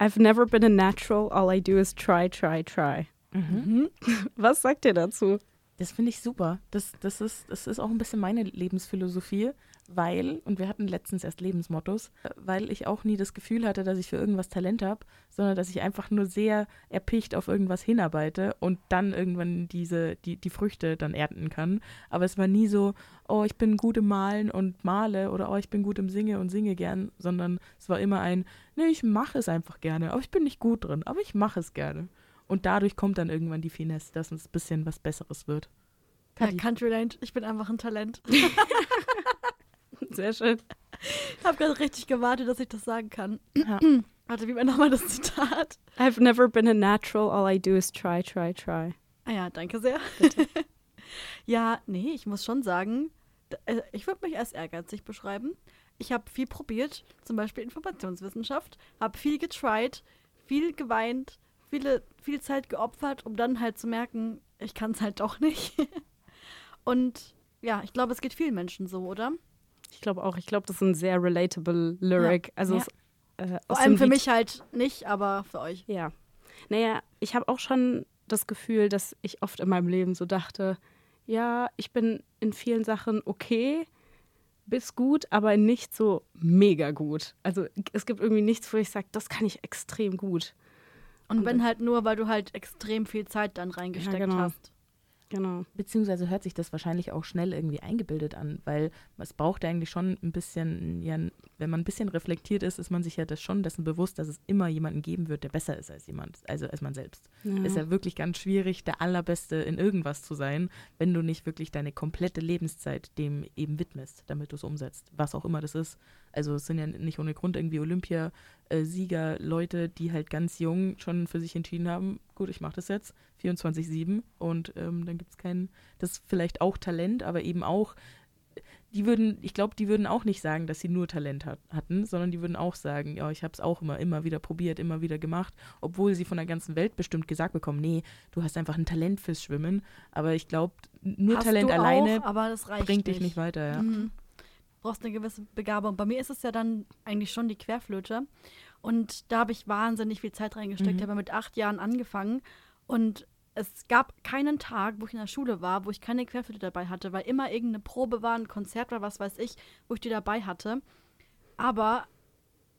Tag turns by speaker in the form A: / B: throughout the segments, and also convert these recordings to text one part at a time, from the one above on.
A: I've never been a natural. All I do is try, try, try.
B: Mhm.
A: Was sagt ihr dazu?
B: Das finde ich super. Das, das, ist, das ist auch ein bisschen meine Lebensphilosophie, weil, und wir hatten letztens erst Lebensmottos, weil ich auch nie das Gefühl hatte, dass ich für irgendwas Talent habe, sondern dass ich einfach nur sehr erpicht auf irgendwas hinarbeite und dann irgendwann diese, die, die Früchte dann ernten kann. Aber es war nie so, oh, ich bin gut im Malen und male oder oh, ich bin gut im Singe und singe gern, sondern es war immer ein, nee, ich mache es einfach gerne, aber ich bin nicht gut drin, aber ich mache es gerne. Und dadurch kommt dann irgendwann die Finesse, dass es ein bisschen was Besseres wird.
C: Ja,
B: Kathi.
C: Country Lane, ich bin einfach ein Talent.
A: Sehr schön.
C: Ich habe gerade richtig gewartet, dass ich das sagen kann.
B: Ja.
C: Warte, wie war nochmal das Zitat?
A: I've never been a natural. All I do is try, try, try.
C: Ah ja, danke sehr. ja, nee, ich muss schon sagen, äh, ich würde mich als ehrgeizig beschreiben. Ich habe viel probiert, zum Beispiel Informationswissenschaft, habe viel getried, viel geweint, viele, viel Zeit geopfert, um dann halt zu merken, ich kann es halt doch nicht. Und ja, ich glaube, es geht vielen Menschen so, oder?
A: Ich glaube auch. Ich glaube, das ist ein sehr relatable Lyric. Also
B: Ja.
A: es, äh,
C: Vor allem für
A: Lied-
C: mich halt nicht, aber für euch.
A: Ja. Naja, ich habe auch schon das Gefühl, dass ich oft in meinem Leben so dachte, ja, ich bin in vielen Sachen okay, bis gut, aber nicht so mega gut. Also es gibt irgendwie nichts, wo ich sage, das kann ich extrem gut.
C: Und wenn halt nur, weil du halt extrem viel Zeit dann reingesteckt
A: genau.
C: hast.
A: Genau.
B: Beziehungsweise hört sich das wahrscheinlich auch schnell irgendwie eingebildet an, weil es braucht eigentlich schon ein bisschen, ja, wenn man ein bisschen reflektiert ist, ist man sich ja das schon dessen bewusst, dass es immer jemanden geben wird, der besser ist als jemand, also als man selbst.
A: Ja.
B: Ist ja wirklich ganz schwierig, der Allerbeste in irgendwas zu sein, wenn du nicht wirklich deine komplette Lebenszeit dem eben widmest, damit du es umsetzt, was auch immer das ist. Also es sind ja nicht ohne Grund irgendwie Olympiasieger, Leute, die halt ganz jung schon für sich entschieden haben, gut, ich mache das jetzt 24-7 und ähm, dann gibt es keinen, das ist vielleicht auch Talent, aber eben auch, die würden, ich glaube, die würden auch nicht sagen, dass sie nur Talent hat, hatten, sondern die würden auch sagen, ja, ich habe es auch immer, immer wieder probiert, immer wieder gemacht, obwohl sie von der ganzen Welt bestimmt gesagt bekommen, nee, du hast einfach ein Talent fürs Schwimmen, aber ich glaube, nur
C: Hast
B: Talent alleine
C: auch, aber das reicht
B: bringt dich nicht weiter, ja.
C: Mhm. Brauchst eine gewisse Begabung. Bei mir ist es ja dann eigentlich schon die Querflöte. Und da habe ich wahnsinnig viel Zeit reingesteckt.
B: Mhm.
C: Ich habe mit acht Jahren angefangen. Und es gab keinen Tag, wo ich in der Schule war, wo ich keine Querflöte dabei hatte, weil immer irgendeine Probe war, ein Konzert war, was weiß ich, wo ich die dabei hatte. Aber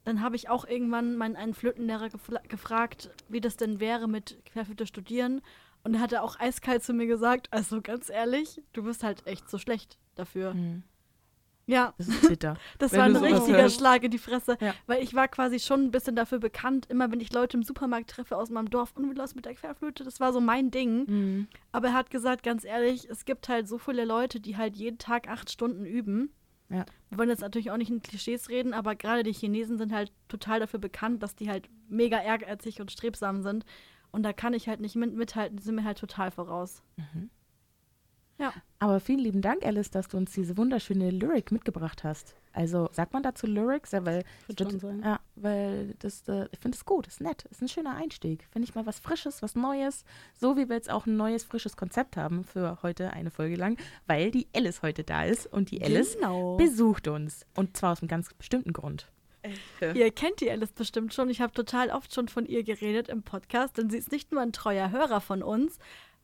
C: dann habe ich auch irgendwann meinen einen Flötenlehrer gefla- gefragt, wie das denn wäre mit Querflöte studieren. Und er hatte auch eiskalt zu mir gesagt, also ganz ehrlich, du bist halt echt so schlecht dafür.
B: Mhm.
C: Ja,
B: Das ist bitter.
C: das
B: Wenn
C: war ein richtiger
B: hörst.
C: Schlag in die Fresse,
B: Ja.
C: weil ich war quasi schon ein bisschen dafür bekannt, immer wenn ich Leute im Supermarkt treffe aus meinem Dorf, und wie läuft's mit der Querflöte, das war so mein Ding.
B: Mhm.
C: Aber er hat gesagt, ganz ehrlich, es gibt halt so viele Leute, die halt jeden Tag acht Stunden üben.
B: Ja.
C: Wir wollen jetzt natürlich auch nicht in Klischees reden, aber gerade die Chinesen sind halt total dafür bekannt, dass die halt mega ehrgeizig und strebsam sind. Und da kann ich halt nicht mit mithalten, die sind mir halt total voraus.
B: Mhm.
C: Ja.
B: Aber vielen lieben Dank, Alice, dass du uns diese wunderschöne Lyric mitgebracht hast. Also sagt man dazu Lyrics? Ja, weil,
A: sein.
B: ja, weil das, äh, ich finde es gut, ist nett, ist ein schöner Einstieg. Finde ich mal was Frisches, was Neues. So wie wir jetzt auch ein neues, frisches Konzept haben für heute eine Folge lang, weil die Alice heute da ist und die Alice
C: genau.
B: besucht uns. Und zwar aus einem ganz bestimmten Grund.
C: Ihr kennt die Alice bestimmt schon. Ich habe total oft schon von ihr geredet im Podcast, denn sie ist nicht nur ein treuer Hörer von uns,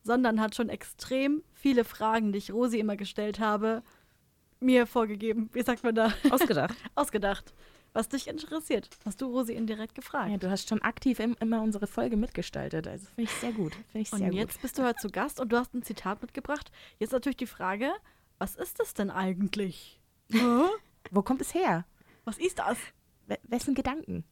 C: sondern hat schon extrem viele Fragen, die ich Rosi immer gestellt habe, mir vorgegeben. Wie sagt man da?
A: Ausgedacht.
C: Ausgedacht. Was dich interessiert, hast du Rosi indirekt gefragt.
B: Ja, du hast schon aktiv im, immer unsere Folge mitgestaltet. Also finde ich sehr gut. Finde ich
C: und
B: sehr
C: jetzt bist du heute zu Gast und du hast ein Zitat mitgebracht. Jetzt natürlich die Frage, was ist das denn eigentlich?
B: Gut. Wo kommt es her?
C: Was ist das?
B: We- Wessen Gedanken?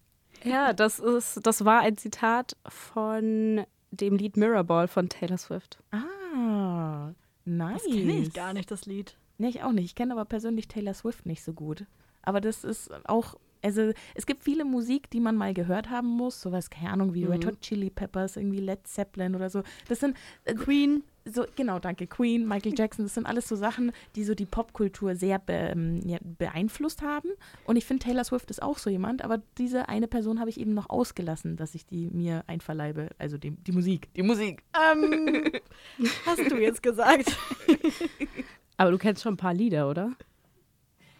A: Ja, das ist, das war ein Zitat von dem Lied Mirrorball von Taylor Swift.
B: Ah, nice.
C: Das kenne ich gar nicht, das Lied.
B: Nee, ich auch nicht. Ich kenne aber persönlich Taylor Swift nicht so gut. Aber das ist auch, also es gibt viele Musik, die man mal gehört haben muss. Sowas, keine Ahnung, wie Red Hot Chili Peppers, irgendwie Led Zeppelin oder so. Das sind äh,
C: Queen.
B: so, genau, danke, Queen, Michael Jackson, das sind alles so Sachen, die so die Popkultur sehr be, ähm, ja, beeinflusst haben. Und ich finde, Taylor Swift ist auch so jemand, aber diese eine Person habe ich eben noch ausgelassen, dass ich die mir einverleibe. Also die, die Musik. Die Musik.
C: Ähm, hast du jetzt gesagt?
A: Aber du kennst schon ein paar Lieder, oder?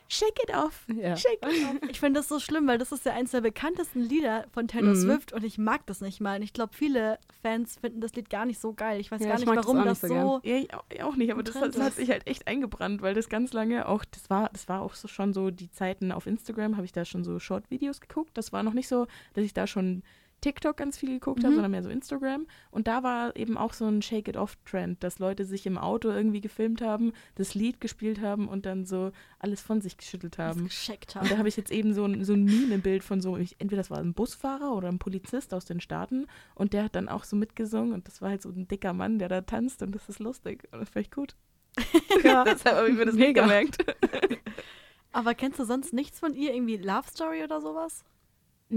B: Shake it off.
A: Ja.
B: Shake it off.
C: Ich finde das so schlimm, weil das ist ja eins der bekanntesten Lieder von Taylor
A: Mhm.
C: Swift und ich mag das nicht mal. Und ich glaube, viele Fans finden das Lied gar nicht so geil. Ich weiß
A: Ja,
C: gar
A: ich
C: nicht,
A: das
C: warum das,
A: nicht so.
B: Ja, ich auch, ich auch nicht, aber das, das hat sich halt echt eingebrannt, weil das ganz lange auch, das war, das war auch so schon so die Zeiten auf Instagram, habe ich da schon so Short-Videos geguckt. Das war noch nicht so, dass ich da schon TikTok ganz viel geguckt habe,
C: Mhm.
B: sondern mehr so Instagram. Und da war eben auch so ein Shake-it-off-Trend, dass Leute sich im Auto irgendwie gefilmt haben, das Lied gespielt haben und dann so alles von sich geschüttelt haben.
C: gescheckt
B: Und
C: haben.
B: da habe ich jetzt eben so ein, so ein Meme-Bild von so, ich, entweder das war ein Busfahrer oder ein Polizist aus den Staaten und der hat dann auch so mitgesungen und das war halt so ein dicker Mann, der da tanzt und das ist lustig und das fand ich gut.
A: Ja.
B: Deshalb habe ich mir das
A: Mega.
B: nicht gemerkt.
C: Aber kennst du sonst nichts von ihr? Irgendwie Love Story oder sowas?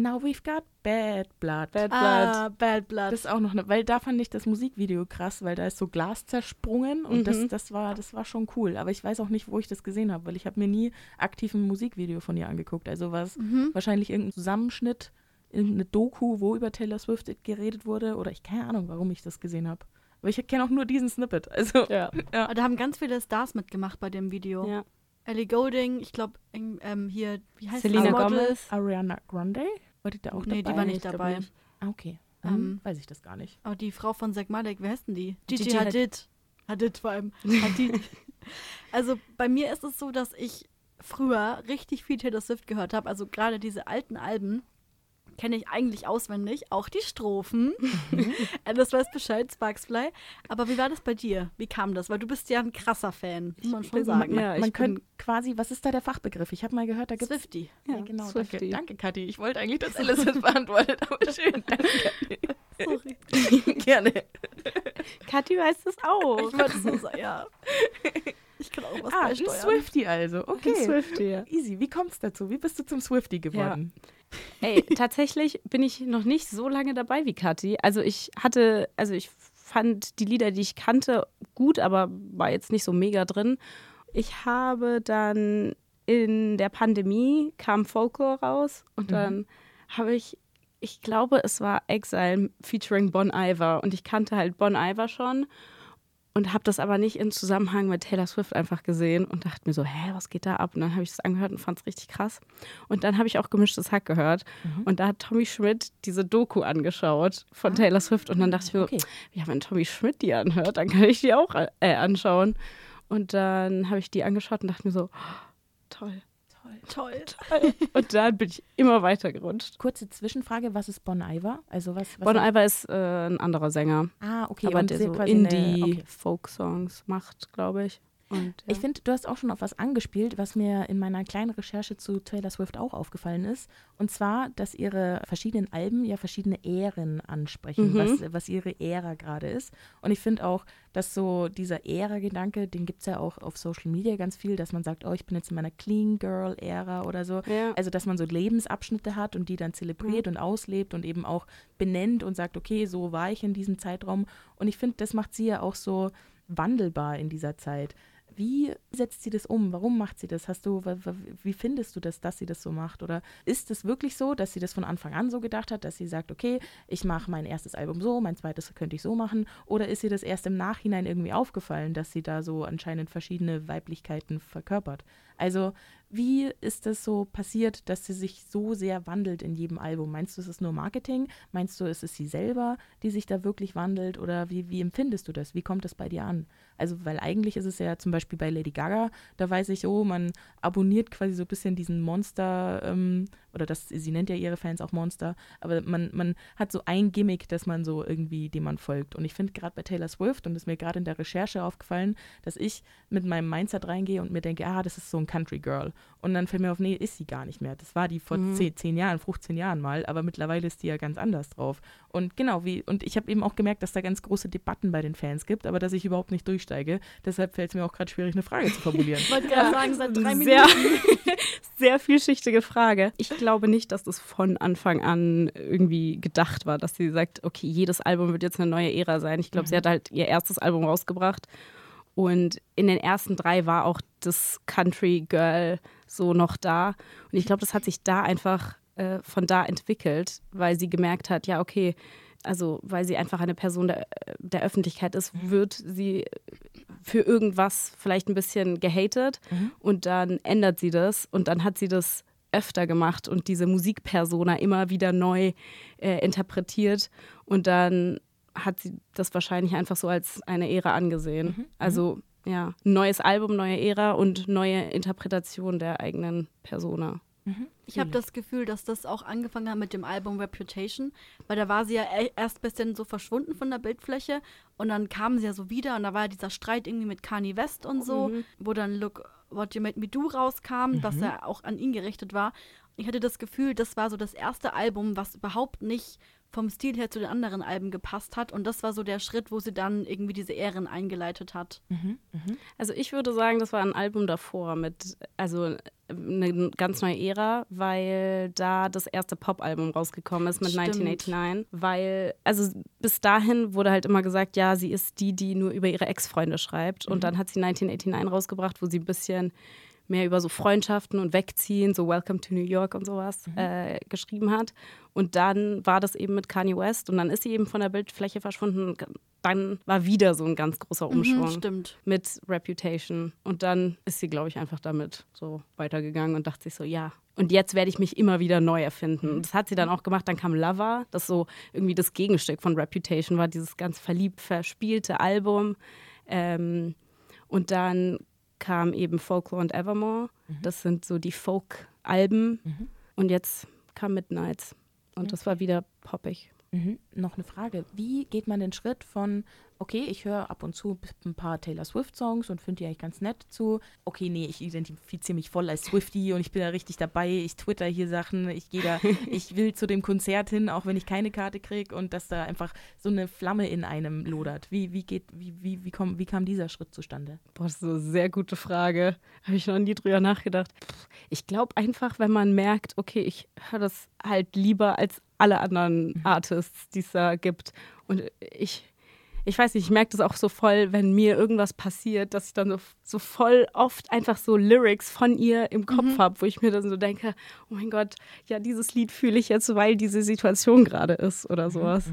B: Now we've got bad blood.
A: Bad Blood.
C: Ah, Bad Blood.
B: Das ist auch noch eine, weil da fand ich das Musikvideo krass, weil da ist so Glas zersprungen und das,
A: Mhm.
B: das, war, das war schon cool. Aber ich weiß auch nicht, wo ich das gesehen habe, weil ich habe mir nie aktiv ein Musikvideo von ihr angeguckt. Also war es
C: mhm.
B: wahrscheinlich irgendein Zusammenschnitt, irgendeine Doku, wo über Taylor Swift geredet wurde oder ich keine Ahnung, warum ich das gesehen habe. Aber ich kenne auch nur diesen Snippet. Also
A: Ja.
C: Aber Da haben ganz viele Stars mitgemacht bei dem Video.
A: ja.
C: Ellie Golding, ich glaube, ähm, hier, wie heißt
A: Selena
C: das?
A: Gomez.
B: Ariana Grande, war die da auch
C: Nee, die
B: dabei?
C: war nicht
A: ich
C: dabei.
A: nicht.
B: Ah, okay.
C: Ähm,
B: Dann weiß ich das gar nicht.
C: Aber die Frau von Zack Malek, wer heißt denn die?
A: Gigi
C: Gigi Hadid. Hadid vor allem. Hadid. also bei mir ist es so, dass ich früher richtig viel Taylor Swift gehört habe. Also gerade diese alten Alben kenne ich eigentlich auswendig. Auch die Strophen. Alice weiß Bescheid, Sparksfly. Aber wie war das bei dir? Wie kam das? Weil du bist ja ein krasser Fan, muss man schon sagen.
A: ja, ich
B: Man könnte quasi, was ist da der Fachbegriff? Ich habe mal gehört, da gibt es
C: Swifty.
B: Ja,
A: Ja,
B: genau.
A: Swiftie.
B: Danke, danke, Kathi. Ich wollte eigentlich, dass Alice das beantwortet, aber schön. Danke,
C: Sorry.
B: Kathi. Gerne.
A: Kathi weiß das auch.
C: Ich wollte so sagen, ja. Ich kann auch was
B: Ah, ein
C: beisteuern.
B: Swifty also. Okay.
A: Swiftie, ja.
B: Easy. Wie kommt's dazu? Wie bist du zum Swifty geworden?
A: Ey, tatsächlich bin ich noch nicht so lange dabei wie Kathi. Also ich hatte, also ich fand die Lieder, die ich kannte, gut, aber war jetzt nicht so mega drin. Ich habe dann in der Pandemie kam Folklore raus und
B: Mhm.
A: dann habe ich, ich glaube, es war Exile featuring Bon Iver und ich kannte halt Bon Iver schon und habe das aber nicht im Zusammenhang mit Taylor Swift einfach gesehen und dachte mir so, hä, was geht da ab? Und dann habe ich es angehört und fand es richtig krass. Und dann habe ich auch gemischtes Hack gehört
B: Mhm.
A: und da hat Tommy Schmidt diese Doku angeschaut von Taylor Swift und dann dachte ich mir,
B: Ah, Okay.
A: ja, wenn Tommy Schmidt die anhört, dann kann ich die auch äh, anschauen. Und dann habe ich die angeschaut und dachte mir so, oh, toll.
C: Toll.
A: Und dann bin ich immer weiter gerutscht.
B: Kurze Zwischenfrage, was ist Bon Iver? Also was, was
A: Bon Iver ist äh, ein anderer Sänger,
B: Ah, okay.
A: aber
B: und
A: der so
B: eine- okay.
A: Indie-Folk-Songs macht, glaube ich. Und, ja.
B: Ich finde, du hast auch schon auf was angespielt, was mir in meiner kleinen Recherche zu Taylor Swift auch aufgefallen ist. Und zwar, dass ihre verschiedenen Alben ja verschiedene Ähren ansprechen,
A: Mhm.
B: was, was ihre Ära gerade ist. Und ich finde auch, dass so dieser Ära-Gedanke, den gibt es ja auch auf Social Media ganz viel, dass man sagt, oh, ich bin jetzt in meiner Clean Girl-Ära oder so.
A: ja.
B: Also, dass man so Lebensabschnitte hat und die dann zelebriert und auslebt und eben auch benennt und sagt, okay, so war ich in diesem Zeitraum. Und ich finde, das macht sie ja auch so wandelbar in dieser Zeit. Wie setzt sie das um? Warum macht sie das? Hast du, wie findest du das, dass sie das so macht? Oder ist es wirklich so, dass sie das von Anfang an so gedacht hat, dass sie sagt, okay, ich mache mein erstes Album so, mein zweites könnte ich so machen? Oder ist ihr das erst im Nachhinein irgendwie aufgefallen, dass sie da so anscheinend verschiedene Weiblichkeiten verkörpert? Also, wie ist das so passiert, dass sie sich so sehr wandelt in jedem Album? Meinst du, es ist nur Marketing? Meinst du, es ist sie selber, die sich da wirklich wandelt? Oder wie, wie empfindest du das? Wie kommt das bei dir an? Also, weil eigentlich ist es ja zum Beispiel bei Lady Gaga, da weiß ich, oh, man abonniert quasi so ein bisschen diesen Monster, ähm, oder das, sie nennt ja ihre Fans auch Monster, aber man, man hat so ein Gimmick, dass man so irgendwie, dem man folgt. Und ich finde gerade bei Taylor Swift, und das ist mir gerade in der Recherche aufgefallen, dass ich mit meinem Mindset reingehe und mir denke, ah, das ist so ein Country Girl. Und dann fällt mir auf, nee, ist sie gar nicht mehr. Das war die vor
A: Mhm.
B: zehn, zehn Jahren, 15 Jahren mal, aber mittlerweile ist die ja ganz anders drauf. Und genau, wie, und ich habe eben auch gemerkt, dass da ganz große Debatten bei den Fans gibt, aber dass ich überhaupt nicht durchsteige. Deshalb fällt es mir auch gerade schwierig, eine Frage zu formulieren.
C: Ich wollte gerade sagen, seit drei
A: sehr,
C: Minuten.
A: sehr vielschichtige Frage. Ich glaube nicht, dass das von Anfang an irgendwie gedacht war, dass sie sagt, okay, jedes Album wird jetzt eine neue Ära sein. Ich glaube, sie hat halt ihr erstes Album rausgebracht und in den ersten drei war auch das Country Girl so noch da. Und ich glaube, das hat sich da einfach äh, von da entwickelt, weil sie gemerkt hat, ja, okay, also weil sie einfach eine Person der, der Öffentlichkeit ist, wird sie für irgendwas vielleicht ein bisschen gehatet
B: Mhm.
A: und dann ändert sie das und dann hat sie das öfter gemacht und diese Musikpersona immer wieder neu äh, interpretiert und dann hat sie das wahrscheinlich einfach so als eine Ära angesehen.
B: Mhm.
A: Also ja, neues Album, neue Ära und neue Interpretation der eigenen Persona.
C: Ich habe das Gefühl, dass das auch angefangen hat mit dem Album Reputation, weil da war sie ja e- erst ein bisschen so verschwunden von der Bildfläche und dann kam sie ja so wieder und da war ja dieser Streit irgendwie mit Kanye West und so, wo dann Look What You Made Me Do rauskam, was ja auch an ihn gerichtet war. Ich hatte das Gefühl, das war so das erste Album, was überhaupt nicht vom Stil her zu den anderen Alben gepasst hat und das war so der Schritt, wo sie dann irgendwie diese Ehren eingeleitet hat.
A: Also ich würde sagen, das war ein Album davor mit, also eine ganz neue Ära, weil da das erste Pop-Album rausgekommen ist mit
C: Stimmt.
A: 1989. Weil, also bis dahin wurde halt immer gesagt, ja, sie ist die, die nur über ihre Ex-Freunde schreibt. Und dann hat sie 1989 rausgebracht, wo sie ein bisschen mehr über so Freundschaften und Wegziehen, so Welcome to New York und sowas äh, geschrieben hat. Und dann war das eben mit Kanye West und dann ist sie eben von der Bildfläche verschwunden. Und dann war wieder so ein ganz großer Umschwung
C: Mhm, stimmt.
A: mit Reputation. Und dann ist sie, glaube ich, einfach damit so weitergegangen und dachte sich so, ja. Und jetzt werde ich mich immer wieder neu erfinden. Und das hat sie dann auch gemacht. Dann kam Lover, das so irgendwie das Gegenstück von Reputation war, dieses ganz verliebt verspielte Album. Ähm, und dann kam eben Folklore und Evermore. Das sind so die Folk-Alben. Und jetzt kam Midnights. Und das war wieder poppig.
B: Mhm. Noch eine Frage. Wie geht man den Schritt von, okay, ich höre ab und zu ein paar Taylor Swift-Songs und finde die eigentlich ganz nett zu, okay, nee, ich identifiziere mich voll als Swiftie und ich bin da richtig dabei, ich twitter hier Sachen, ich gehe da, ich will zu dem Konzert hin, auch wenn ich keine Karte kriege und dass da einfach so eine Flamme in einem lodert. Wie, wie geht, wie, wie, wie, komm, wie kam dieser Schritt zustande?
A: Boah, das ist eine sehr gute Frage. Habe ich noch nie drüber nachgedacht. Ich glaube einfach, wenn man merkt, okay, ich höre das halt lieber als alle anderen Artists, die es da gibt. Und ich, ich weiß nicht, ich merke das auch so voll, wenn mir irgendwas passiert, dass ich dann so, so voll oft einfach so Lyrics von ihr im Kopf habe, wo ich mir dann so denke, oh mein Gott, ja, dieses Lied fühle ich jetzt, weil diese Situation gerade ist oder sowas.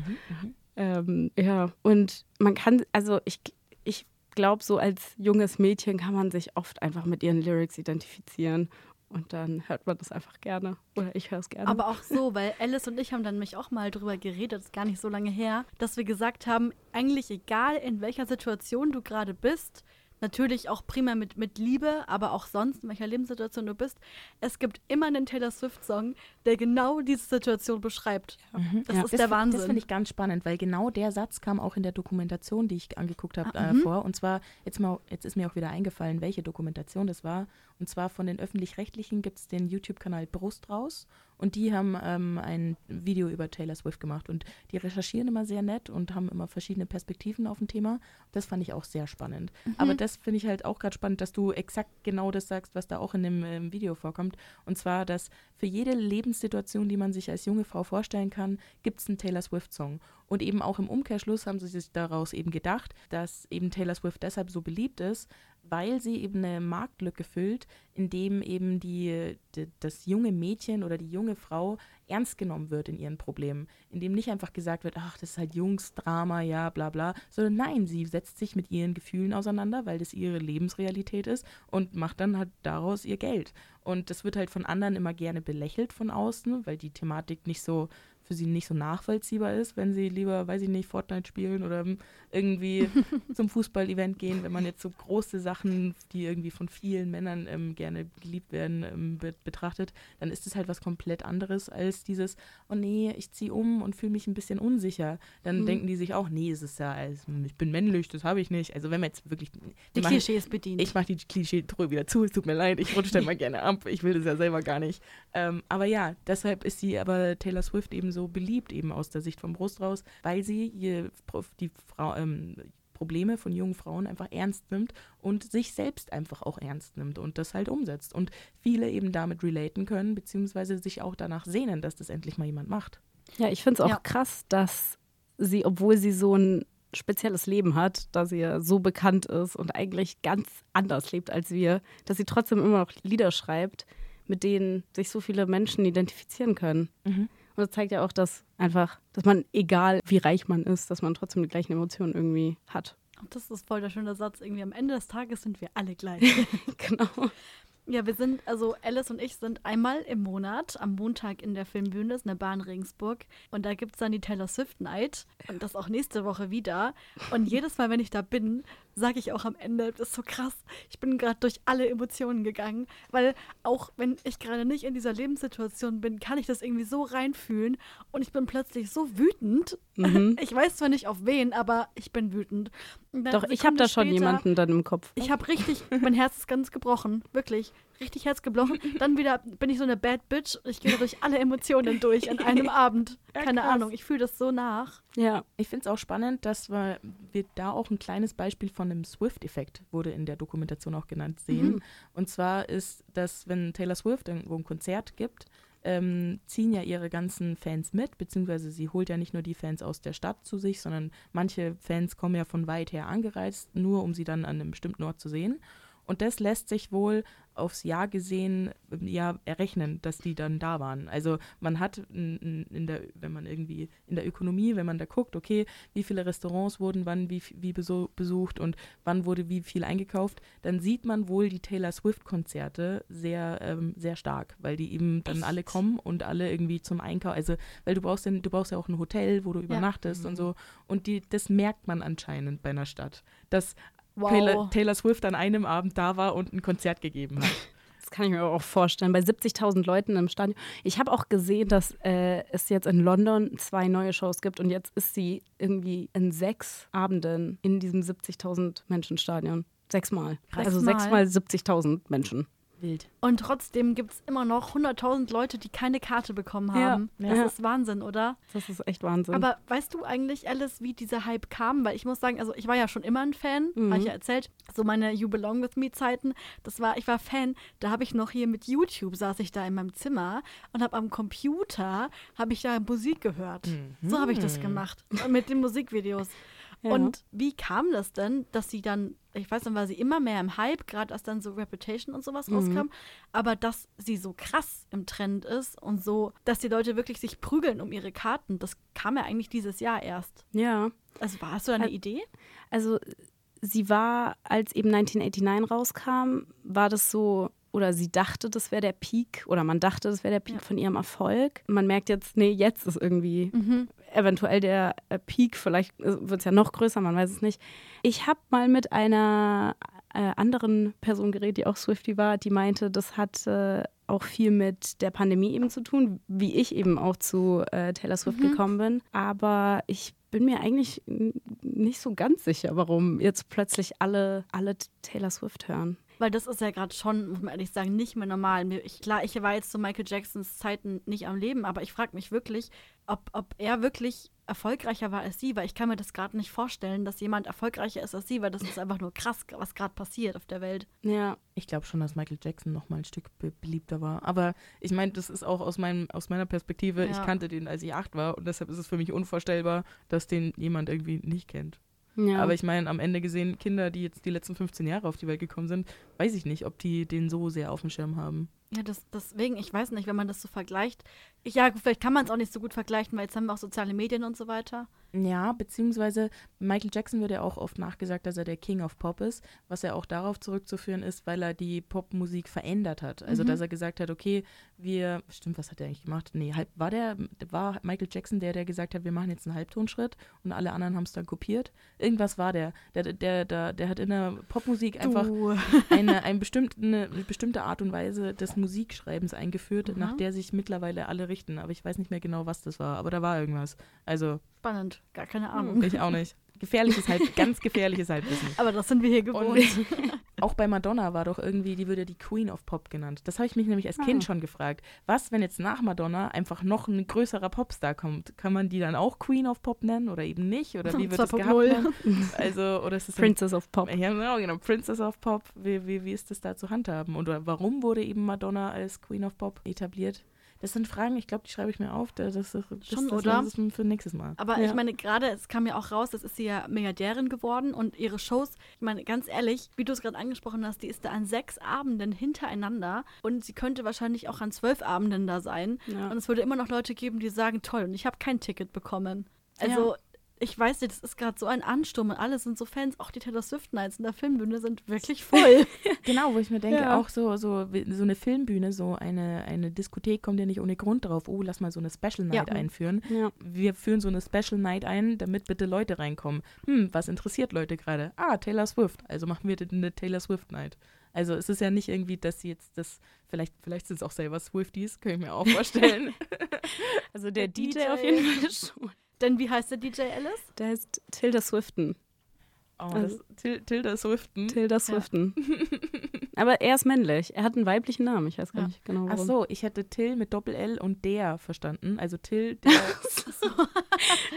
A: Ähm, ja, und man kann, also ich, ich glaube, so als junges Mädchen kann man sich oft einfach mit ihren Lyrics identifizieren. Und dann hört man das einfach gerne. Oder ich höre es gerne.
C: Aber auch so, weil Alice und ich haben dann mich auch mal drüber geredet, das ist gar nicht so lange her, dass wir gesagt haben, eigentlich egal in welcher Situation du gerade bist, natürlich auch primär mit, mit Liebe, aber auch sonst, in welcher Lebenssituation du bist, es gibt immer einen Taylor Swift-Song, der genau diese Situation beschreibt. Das
A: Ja.
C: ist
B: Mhm. Das,
C: der
B: Das
C: Wahnsinn.
B: finde ich ganz spannend, weil genau der Satz kam auch in der Dokumentation, die ich angeguckt habe,
C: Ah,
B: äh,
C: mhm.
B: vor. Und zwar, jetzt, mal, jetzt ist mir auch wieder eingefallen, welche Dokumentation das war. Und zwar von den Öffentlich-Rechtlichen gibt es den YouTube-Kanal Brust raus. Und die haben ähm, ein Video über Taylor Swift gemacht. Und die recherchieren immer sehr nett und haben immer verschiedene Perspektiven auf ein Thema. Das fand ich auch sehr spannend. Aber das finde ich halt auch gerade spannend, dass du exakt genau das sagst, was da auch in dem ähm, Video vorkommt. Und zwar, dass für jede Lebenssituation, die man sich als junge Frau vorstellen kann, gibt es einen Taylor Swift-Song. Und eben auch im Umkehrschluss haben sie sich daraus eben gedacht, dass eben Taylor Swift deshalb so beliebt ist, weil sie eben eine Marktlücke füllt, in dem eben die, die, das junge Mädchen oder die junge Frau ernst genommen wird in ihren Problemen. In dem nicht einfach gesagt wird, ach, das ist halt Jungsdrama, ja, bla bla, sondern nein, sie setzt sich mit ihren Gefühlen auseinander, weil das ihre Lebensrealität ist und macht dann halt daraus ihr Geld. Und das wird halt von anderen immer gerne belächelt von außen, weil die Thematik nicht so für sie nicht so nachvollziehbar ist, wenn sie lieber, weiß ich nicht, Fortnite spielen oder irgendwie zum Fußball-Event gehen, wenn man jetzt so große Sachen, die irgendwie von vielen Männern ähm, gerne geliebt werden, ähm, be betrachtet, dann ist es halt was komplett anderes als dieses, oh nee, ich ziehe um und fühle mich ein bisschen unsicher. Dann
C: Mhm.
B: denken die sich auch, nee, es ist ja, also, ich bin männlich, das habe ich nicht. Also wenn man jetzt wirklich...
C: die
B: machen-
C: Klischees bedient.
B: ich mache die Klischee-Truhe wieder zu, es tut mir leid, ich rutsche da mal gerne ab, ich will das ja selber gar nicht. Ähm, aber ja, deshalb ist sie aber Taylor Swift eben so beliebt, eben aus der Sicht vom Brust raus, weil sie ihr, die Frau, ähm, Probleme von jungen Frauen einfach ernst nimmt und sich selbst einfach auch ernst nimmt und das halt umsetzt. Und viele eben damit relaten können, beziehungsweise sich auch danach sehnen, dass das endlich mal jemand macht.
A: Ja, ich finde es auch
C: Ja.
A: krass, dass sie, obwohl sie so ein spezielles Leben hat, da sie ja so bekannt ist und eigentlich ganz anders lebt als wir, dass sie trotzdem immer noch Lieder schreibt, mit denen sich so viele Menschen identifizieren können.
B: Mhm.
A: Und das zeigt ja auch, dass einfach, dass man, egal wie reich man ist, dass man trotzdem die gleichen Emotionen irgendwie hat.
C: Das ist voll der schöne Satz. Irgendwie am Ende des Tages sind wir alle gleich.
A: genau.
C: Ja, wir sind, also Alice und ich sind einmal im Monat am Montag in der Filmbühne, das ist eine Bahn Regensburg. Und da gibt es dann die Taylor Swift Night. Und das auch nächste Woche wieder. Und jedes Mal, wenn ich da bin, sage ich auch am Ende, das ist so krass. Ich bin gerade durch alle Emotionen gegangen. Weil auch wenn ich gerade nicht in dieser Lebenssituation bin, kann ich das irgendwie so reinfühlen. Und ich bin plötzlich so wütend.
A: Mhm.
C: Ich weiß zwar nicht auf wen, aber ich bin wütend.
A: Doch, ich habe
C: Sekunde
A: da schon
C: später-
A: jemanden dann im Kopf.
C: ich habe richtig, mein Herz ist ganz gebrochen, wirklich. Richtig Herz gebrochen. Dann wieder bin ich so eine Bad Bitch. Ich gehe durch alle Emotionen durch an einem Abend.
B: Ja,
C: Keine
B: krass.
C: Ahnung, ich fühle das so nach.
A: Ja.
B: Ich finde es auch spannend, dass wir, wir da auch ein kleines Beispiel von einem Swift-Effekt, wurde in der Dokumentation auch genannt, sehen.
A: Mhm.
B: Und zwar ist, dass wenn Taylor Swift irgendwo ein Konzert gibt, ähm, ziehen ja ihre ganzen Fans mit, beziehungsweise sie holt ja nicht nur die Fans aus der Stadt zu sich, sondern manche Fans kommen ja von weit her angereist, nur um sie dann an einem bestimmten Ort zu sehen. Und das lässt sich wohl aufs Jahr gesehen ja errechnen, dass die dann da waren. Also man hat in, in, der, wenn man irgendwie in der Ökonomie, wenn man da guckt, okay, wie viele Restaurants wurden wann wie, wie besucht und wann wurde wie viel eingekauft, dann sieht man wohl die Taylor Swift-Konzerte sehr, ähm, sehr stark, weil die eben dann alle kommen und alle irgendwie zum Einkauf, also weil du brauchst, denn, du brauchst ja auch ein Hotel, wo du übernachtest und so. Und die, das merkt man anscheinend bei einer Stadt, dass Taylor, Taylor Swift an einem Abend da war und ein Konzert gegeben hat.
A: Das kann ich mir auch vorstellen. Bei 70.000 Leuten im Stadion. Ich habe auch gesehen, dass äh, es jetzt in London zwei neue Shows gibt und jetzt ist sie irgendwie in sechs Abenden in diesem 70.000 Menschen Stadion. Sechsmal.
C: Krass.
A: Also
C: Sechsmal?
A: sechsmal 70.000 Menschen.
B: Wild.
C: Und trotzdem gibt es immer noch 100.000 Leute, die keine Karte bekommen
A: Ja,
C: haben. Das
A: ja.
C: ist Wahnsinn, oder?
A: Das ist echt Wahnsinn.
C: Aber weißt du eigentlich, Alice, wie dieser Hype kam? Weil ich muss sagen, also ich war ja schon immer ein Fan,
A: Mhm.
C: habe ich ja erzählt. So meine You Belong With Me Zeiten. Das war, ich war Fan, da habe ich noch hier mit YouTube, saß ich da in meinem Zimmer und habe am Computer, habe ich da Musik gehört. So habe ich das gemacht. Mit den Musikvideos.
A: Ja.
C: Und wie kam das denn, dass sie dann, ich weiß, dann war sie immer mehr im Hype, gerade als dann so Reputation und sowas
A: Mhm.
C: rauskam, aber dass sie so krass im Trend ist und so, dass die Leute wirklich sich prügeln um ihre Karten, das kam ja eigentlich dieses Jahr erst.
A: ja.
C: Also war, du da eine
A: Ä-
C: Idee?
A: Also sie war, als eben 1989 rauskam, war das so, oder sie dachte, das wäre der Peak, oder man dachte, das wäre der Peak
C: Ja.
A: von ihrem Erfolg. Man merkt jetzt, nee, jetzt ist irgendwie
C: Mhm.
A: eventuell der äh, Peak, vielleicht wird es ja noch größer, man weiß es nicht. Ich habe mal mit einer äh, anderen Person geredet, die auch Swifty war, die meinte, das hat äh, auch viel mit der Pandemie eben zu tun, wie ich eben auch zu äh, Taylor Swift
C: Mhm.
A: gekommen bin. Aber ich bin mir eigentlich nicht so ganz sicher, warum jetzt plötzlich alle, alle Taylor Swift hören.
C: Weil das ist ja gerade schon, muss man ehrlich sagen, nicht mehr normal. Ich, klar, ich war jetzt zu Michael Jacksons Zeiten nicht am Leben, aber ich frage mich wirklich, ob, ob er wirklich erfolgreicher war als sie, weil ich kann mir das gerade nicht vorstellen, dass jemand erfolgreicher ist als sie, weil das ist einfach nur krass, was gerade passiert auf der Welt.
A: Ja,
B: Ich glaube schon, dass Michael Jackson noch mal ein Stück be beliebter war. Aber ich meine, das ist auch aus, meinem, aus meiner Perspektive. Ich
C: Ja.
B: kannte den, als ich acht war. Und deshalb ist es für mich unvorstellbar, dass den jemand irgendwie nicht kennt.
A: Ja.
B: Aber ich meine, am Ende gesehen, Kinder, die jetzt die letzten 15 Jahre auf die Welt gekommen sind, weiß ich nicht, ob die den so sehr auf dem Schirm haben.
C: Ja, das, deswegen, ich weiß nicht, wenn man das so vergleicht. Ich, ja, vielleicht kann man es auch nicht so gut vergleichen, weil jetzt haben wir auch soziale Medien und so weiter.
B: Ja, beziehungsweise Michael Jackson wird ja auch oft nachgesagt, dass er der King of Pop ist, was ja auch darauf zurückzuführen ist, weil er die Popmusik verändert hat. Also,
C: Mhm.
B: dass er gesagt hat, okay, wir, stimmt, was hat er eigentlich gemacht? Nee, halb, war der, war Michael Jackson der, der gesagt hat, wir machen jetzt einen Halbtonschritt und alle anderen haben es dann kopiert? Irgendwas war der. Der, der, der, der hat in der Popmusik einfach eine, ein bestimmte, eine bestimmte Art und Weise des Musikschreibens eingeführt,
C: Mhm.
B: nach der sich mittlerweile alle richten. Aber ich weiß nicht mehr genau, was das war. Aber da war irgendwas. Also,
C: Spannend, gar keine Ahnung.
B: ich auch nicht. Gefährliches Halb, ganz gefährliches Halbwissen.
C: Aber das sind wir hier gewohnt.
B: Und auch bei Madonna war doch irgendwie, die würde die Queen of Pop genannt. Das habe ich mich nämlich als Kind
A: Ah.
B: schon gefragt. Was, wenn jetzt nach Madonna einfach noch ein größerer Popstar kommt? Kann man die dann auch Queen of Pop nennen oder eben nicht? Oder wie wird das gehabt?
C: 2.0.
B: werden? Also, oder ist es
A: Princess of Pop.
B: ja, genau, genau. Princess of Pop. Wie, wie, wie ist das da zu handhaben? Oder warum wurde eben Madonna als Queen of Pop etabliert? Das sind Fragen, ich glaube, die schreibe ich mir auf. Das, das, das,
C: Schon,
B: das,
C: oder?
B: Das ist für nächstes Mal.
C: Aber
A: Ja.
C: ich meine, gerade, es kam ja auch raus, das ist sie ja Milliardärin geworden und ihre Shows, ich meine, ganz ehrlich, wie du es gerade angesprochen hast, die ist da an sechs Abenden hintereinander und sie könnte wahrscheinlich auch an zwölf Abenden da sein.
A: Ja.
C: Und es würde immer noch Leute geben, die sagen, toll, und ich habe kein Ticket bekommen. Also, ich weiß nicht, das ist gerade so ein Ansturm und alle sind so Fans. Auch die Taylor Swift Nights in der Filmbühne sind wirklich voll.
B: Genau, wo ich mir denke,
A: Ja.
B: auch so, so, so eine Filmbühne, so eine, eine Diskothek kommt ja nicht ohne Grund drauf, oh, lass mal so eine Special Night
C: Ja.
B: einführen.
A: Ja.
B: Wir führen so eine Special Night ein, damit bitte Leute reinkommen. Hm, was interessiert Leute gerade? Ah, Taylor Swift. Also machen wir eine Taylor Swift Night. Also es ist ja nicht irgendwie, dass sie jetzt das, vielleicht, vielleicht sind es auch selber Swifties, kann ich mir auch vorstellen.
A: Also der
C: Der
A: DJ,
C: DJ.
A: auf jeden Fall schon.
C: Denn wie heißt der DJ Alice?
A: Der heißt Tilda Swifton.
B: Oh,
A: Also-
B: Til Tilda Swiften.
A: Tilda Swifton. Aber er ist männlich. Er hat einen weiblichen Namen. Ich weiß gar
C: Ja.
A: nicht genau
B: Ach
A: warum.
B: so, ich hätte Till mit Doppel-L und der verstanden. Also Till, der.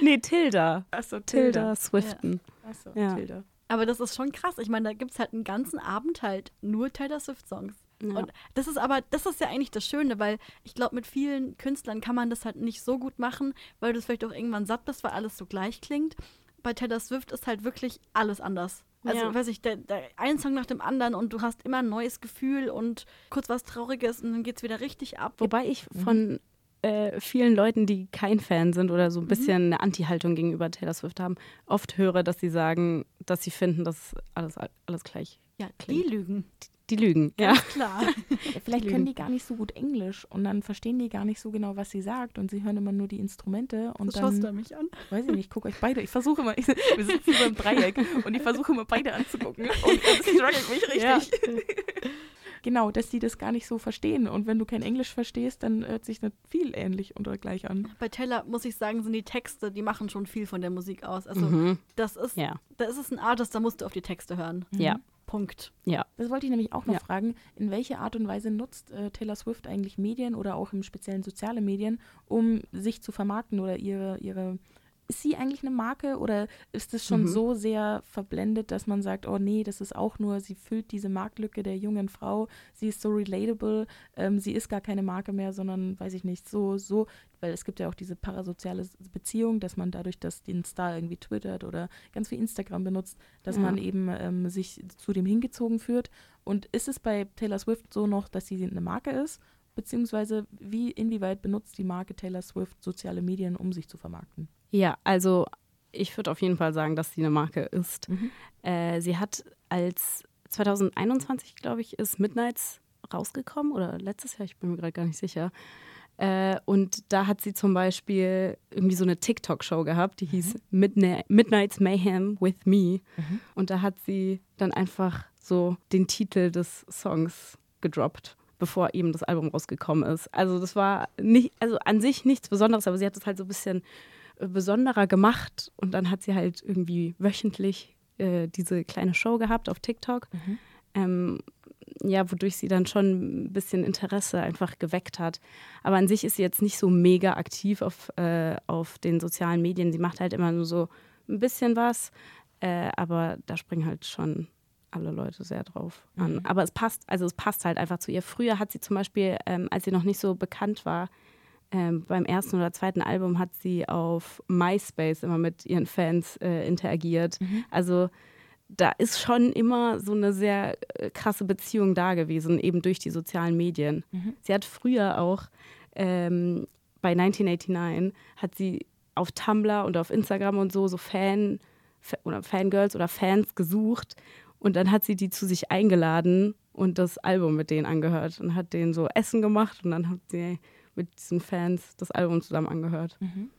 A: Nee, Tilda.
B: Achso,
A: Tilda Swifton.
B: Achso,
A: Ja.
B: Tilda.
C: Aber das ist schon krass. Ich meine, da gibt es halt einen ganzen Abend halt nur Taylor Swift-Songs.
A: Ja.
C: Und das ist aber, das ist ja eigentlich das Schöne, weil ich glaube, mit vielen Künstlern kann man das halt nicht so gut machen, weil du es vielleicht auch irgendwann satt bist, weil alles so gleich klingt. Bei Taylor Swift ist halt wirklich alles anders. Also,
A: Ja.
C: weiß ich, der, der, ein Song nach dem anderen und du hast immer ein neues Gefühl und kurz was Trauriges und dann geht es wieder richtig ab.
A: Wobei ich von äh, vielen Leuten, die kein Fan sind oder so ein bisschen eine Anti-Haltung gegenüber Taylor Swift haben, oft höre, dass sie sagen, dass sie finden, dass alles, alles gleich.
C: Ja, die
A: klingt.
C: lügen.
A: Die lügen. Ja.
C: Klar.
B: Vielleicht
A: Die
B: können die gar nicht so gut Englisch und dann verstehen die gar nicht so genau, was sie sagt und sie hören immer nur die Instrumente und
C: So schaust du
B: dann,
C: mich an.
B: weiß ich nicht, ich gucke euch beide, ich versuche immer, ich, wir sitzen so im Dreieck und ich versuche immer beide anzugucken und das struggelt mich richtig.
A: Ja.
B: Genau, dass die das gar nicht so verstehen und wenn du kein Englisch verstehst, dann hört sich das viel ähnlich oder gleich an.
C: Bei Taylor, muss ich sagen, sind die Texte, die machen schon viel von der Musik aus. Also,
A: Mhm.
C: das ist,
A: Ja.
C: da ist es ein Artist, da musst du auf die Texte hören.
A: Ja.
C: Punkt.
A: Ja.
B: Das wollte ich nämlich auch noch
A: Ja.
B: fragen. In welche Art und Weise nutzt äh, Taylor Swift eigentlich Medien oder auch im speziellen soziale Medien, um sich zu vermarkten oder ihre, ihre ist sie eigentlich eine Marke oder ist es schon
A: Mhm.
B: so sehr verblendet, dass man sagt, oh nee, das ist auch nur, sie füllt diese Marktlücke der jungen Frau, sie ist so relatable, ähm, sie ist gar keine Marke mehr, sondern, weiß ich nicht, so, so, weil es gibt ja auch diese parasoziale Beziehung, dass man dadurch, dass den Star irgendwie twittert oder ganz viel Instagram benutzt, dass
A: Ja.
B: man eben ähm, sich zu dem hingezogen führt. Und ist es bei Taylor Swift so noch, dass sie eine Marke ist? Beziehungsweise wie, inwieweit benutzt die Marke Taylor Swift soziale Medien, um sich zu vermarkten?
A: Ja, also ich würde auf jeden Fall sagen, dass sie eine Marke ist.
B: Mhm.
A: Äh, sie hat als 2021, glaube ich, ist Midnights rausgekommen oder letztes Jahr, ich bin mir gerade gar nicht sicher. Äh, und da hat sie zum Beispiel irgendwie so eine TikTok-Show gehabt, die hieß Midna Midnight's Mayhem with Me.
B: Mhm.
A: Und da hat sie dann einfach so den Titel des Songs gedroppt, bevor eben das Album rausgekommen ist. Also das war nicht, also an sich nichts Besonderes, aber sie hat es halt so ein bisschen besonderer gemacht und dann hat sie halt irgendwie wöchentlich äh, diese kleine Show gehabt auf TikTok.
B: Mhm.
A: Ähm, ja, wodurch sie dann schon ein bisschen Interesse einfach geweckt hat. Aber an sich ist sie jetzt nicht so mega aktiv auf, äh, auf den sozialen Medien. Sie macht halt immer nur so ein bisschen was, äh, aber da springen halt schon alle Leute sehr drauf an.
B: Mhm.
A: Aber es passt, also es passt halt einfach zu ihr. Früher hat sie zum Beispiel, ähm, als sie noch nicht so bekannt war, ähm, beim ersten oder zweiten Album hat sie auf MySpace immer mit ihren Fans äh, interagiert.
B: Mhm.
A: Also da ist schon immer so eine sehr äh, krasse Beziehung da gewesen, eben durch die sozialen Medien.
B: Mhm.
A: Sie hat früher auch ähm, bei 1989 hat sie auf Tumblr und auf Instagram und so so Fan Fa- oder Fangirls oder Fans gesucht und dann hat sie die zu sich eingeladen und das Album mit denen angehört und hat denen so Essen gemacht und dann hat sie mit diesen Fans das Album zusammen angehört.
B: Mhm.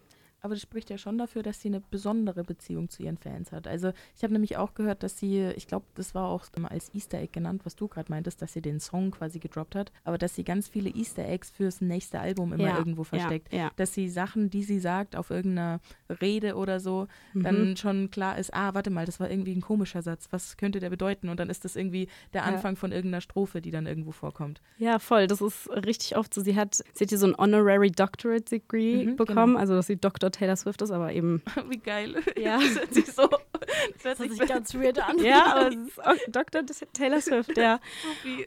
B: Aber das spricht ja schon dafür, dass sie eine besondere Beziehung zu ihren Fans hat. Also ich habe nämlich auch gehört, dass sie, ich glaube, das war auch mal als Easter Egg genannt, was du gerade meintest, dass sie den Song quasi gedroppt hat, aber dass sie ganz viele Easter Eggs fürs nächste Album immer
A: Ja,
B: irgendwo versteckt.
A: Ja, ja.
B: Dass sie Sachen, die sie sagt auf irgendeiner Rede oder so,
A: Mhm.
B: dann schon klar ist, ah, warte mal, das war irgendwie ein komischer Satz, was könnte der bedeuten? Und dann ist das irgendwie der. Anfang von irgendeiner Strophe, die dann irgendwo vorkommt.
A: Ja, voll. Das ist richtig oft so. Sie hat, sie hat hier so ein Honorary Doctorate Degree
B: Mhm,
A: bekommen, also dass sie Dr. Taylor Swift ist, aber eben.
B: Wie geil.
A: Ja.
B: Das hört sich so, das hört
C: Das hört
B: sich
C: ganz weird an.
A: ja, aber es ist auch Dr. Taylor Swift, ja.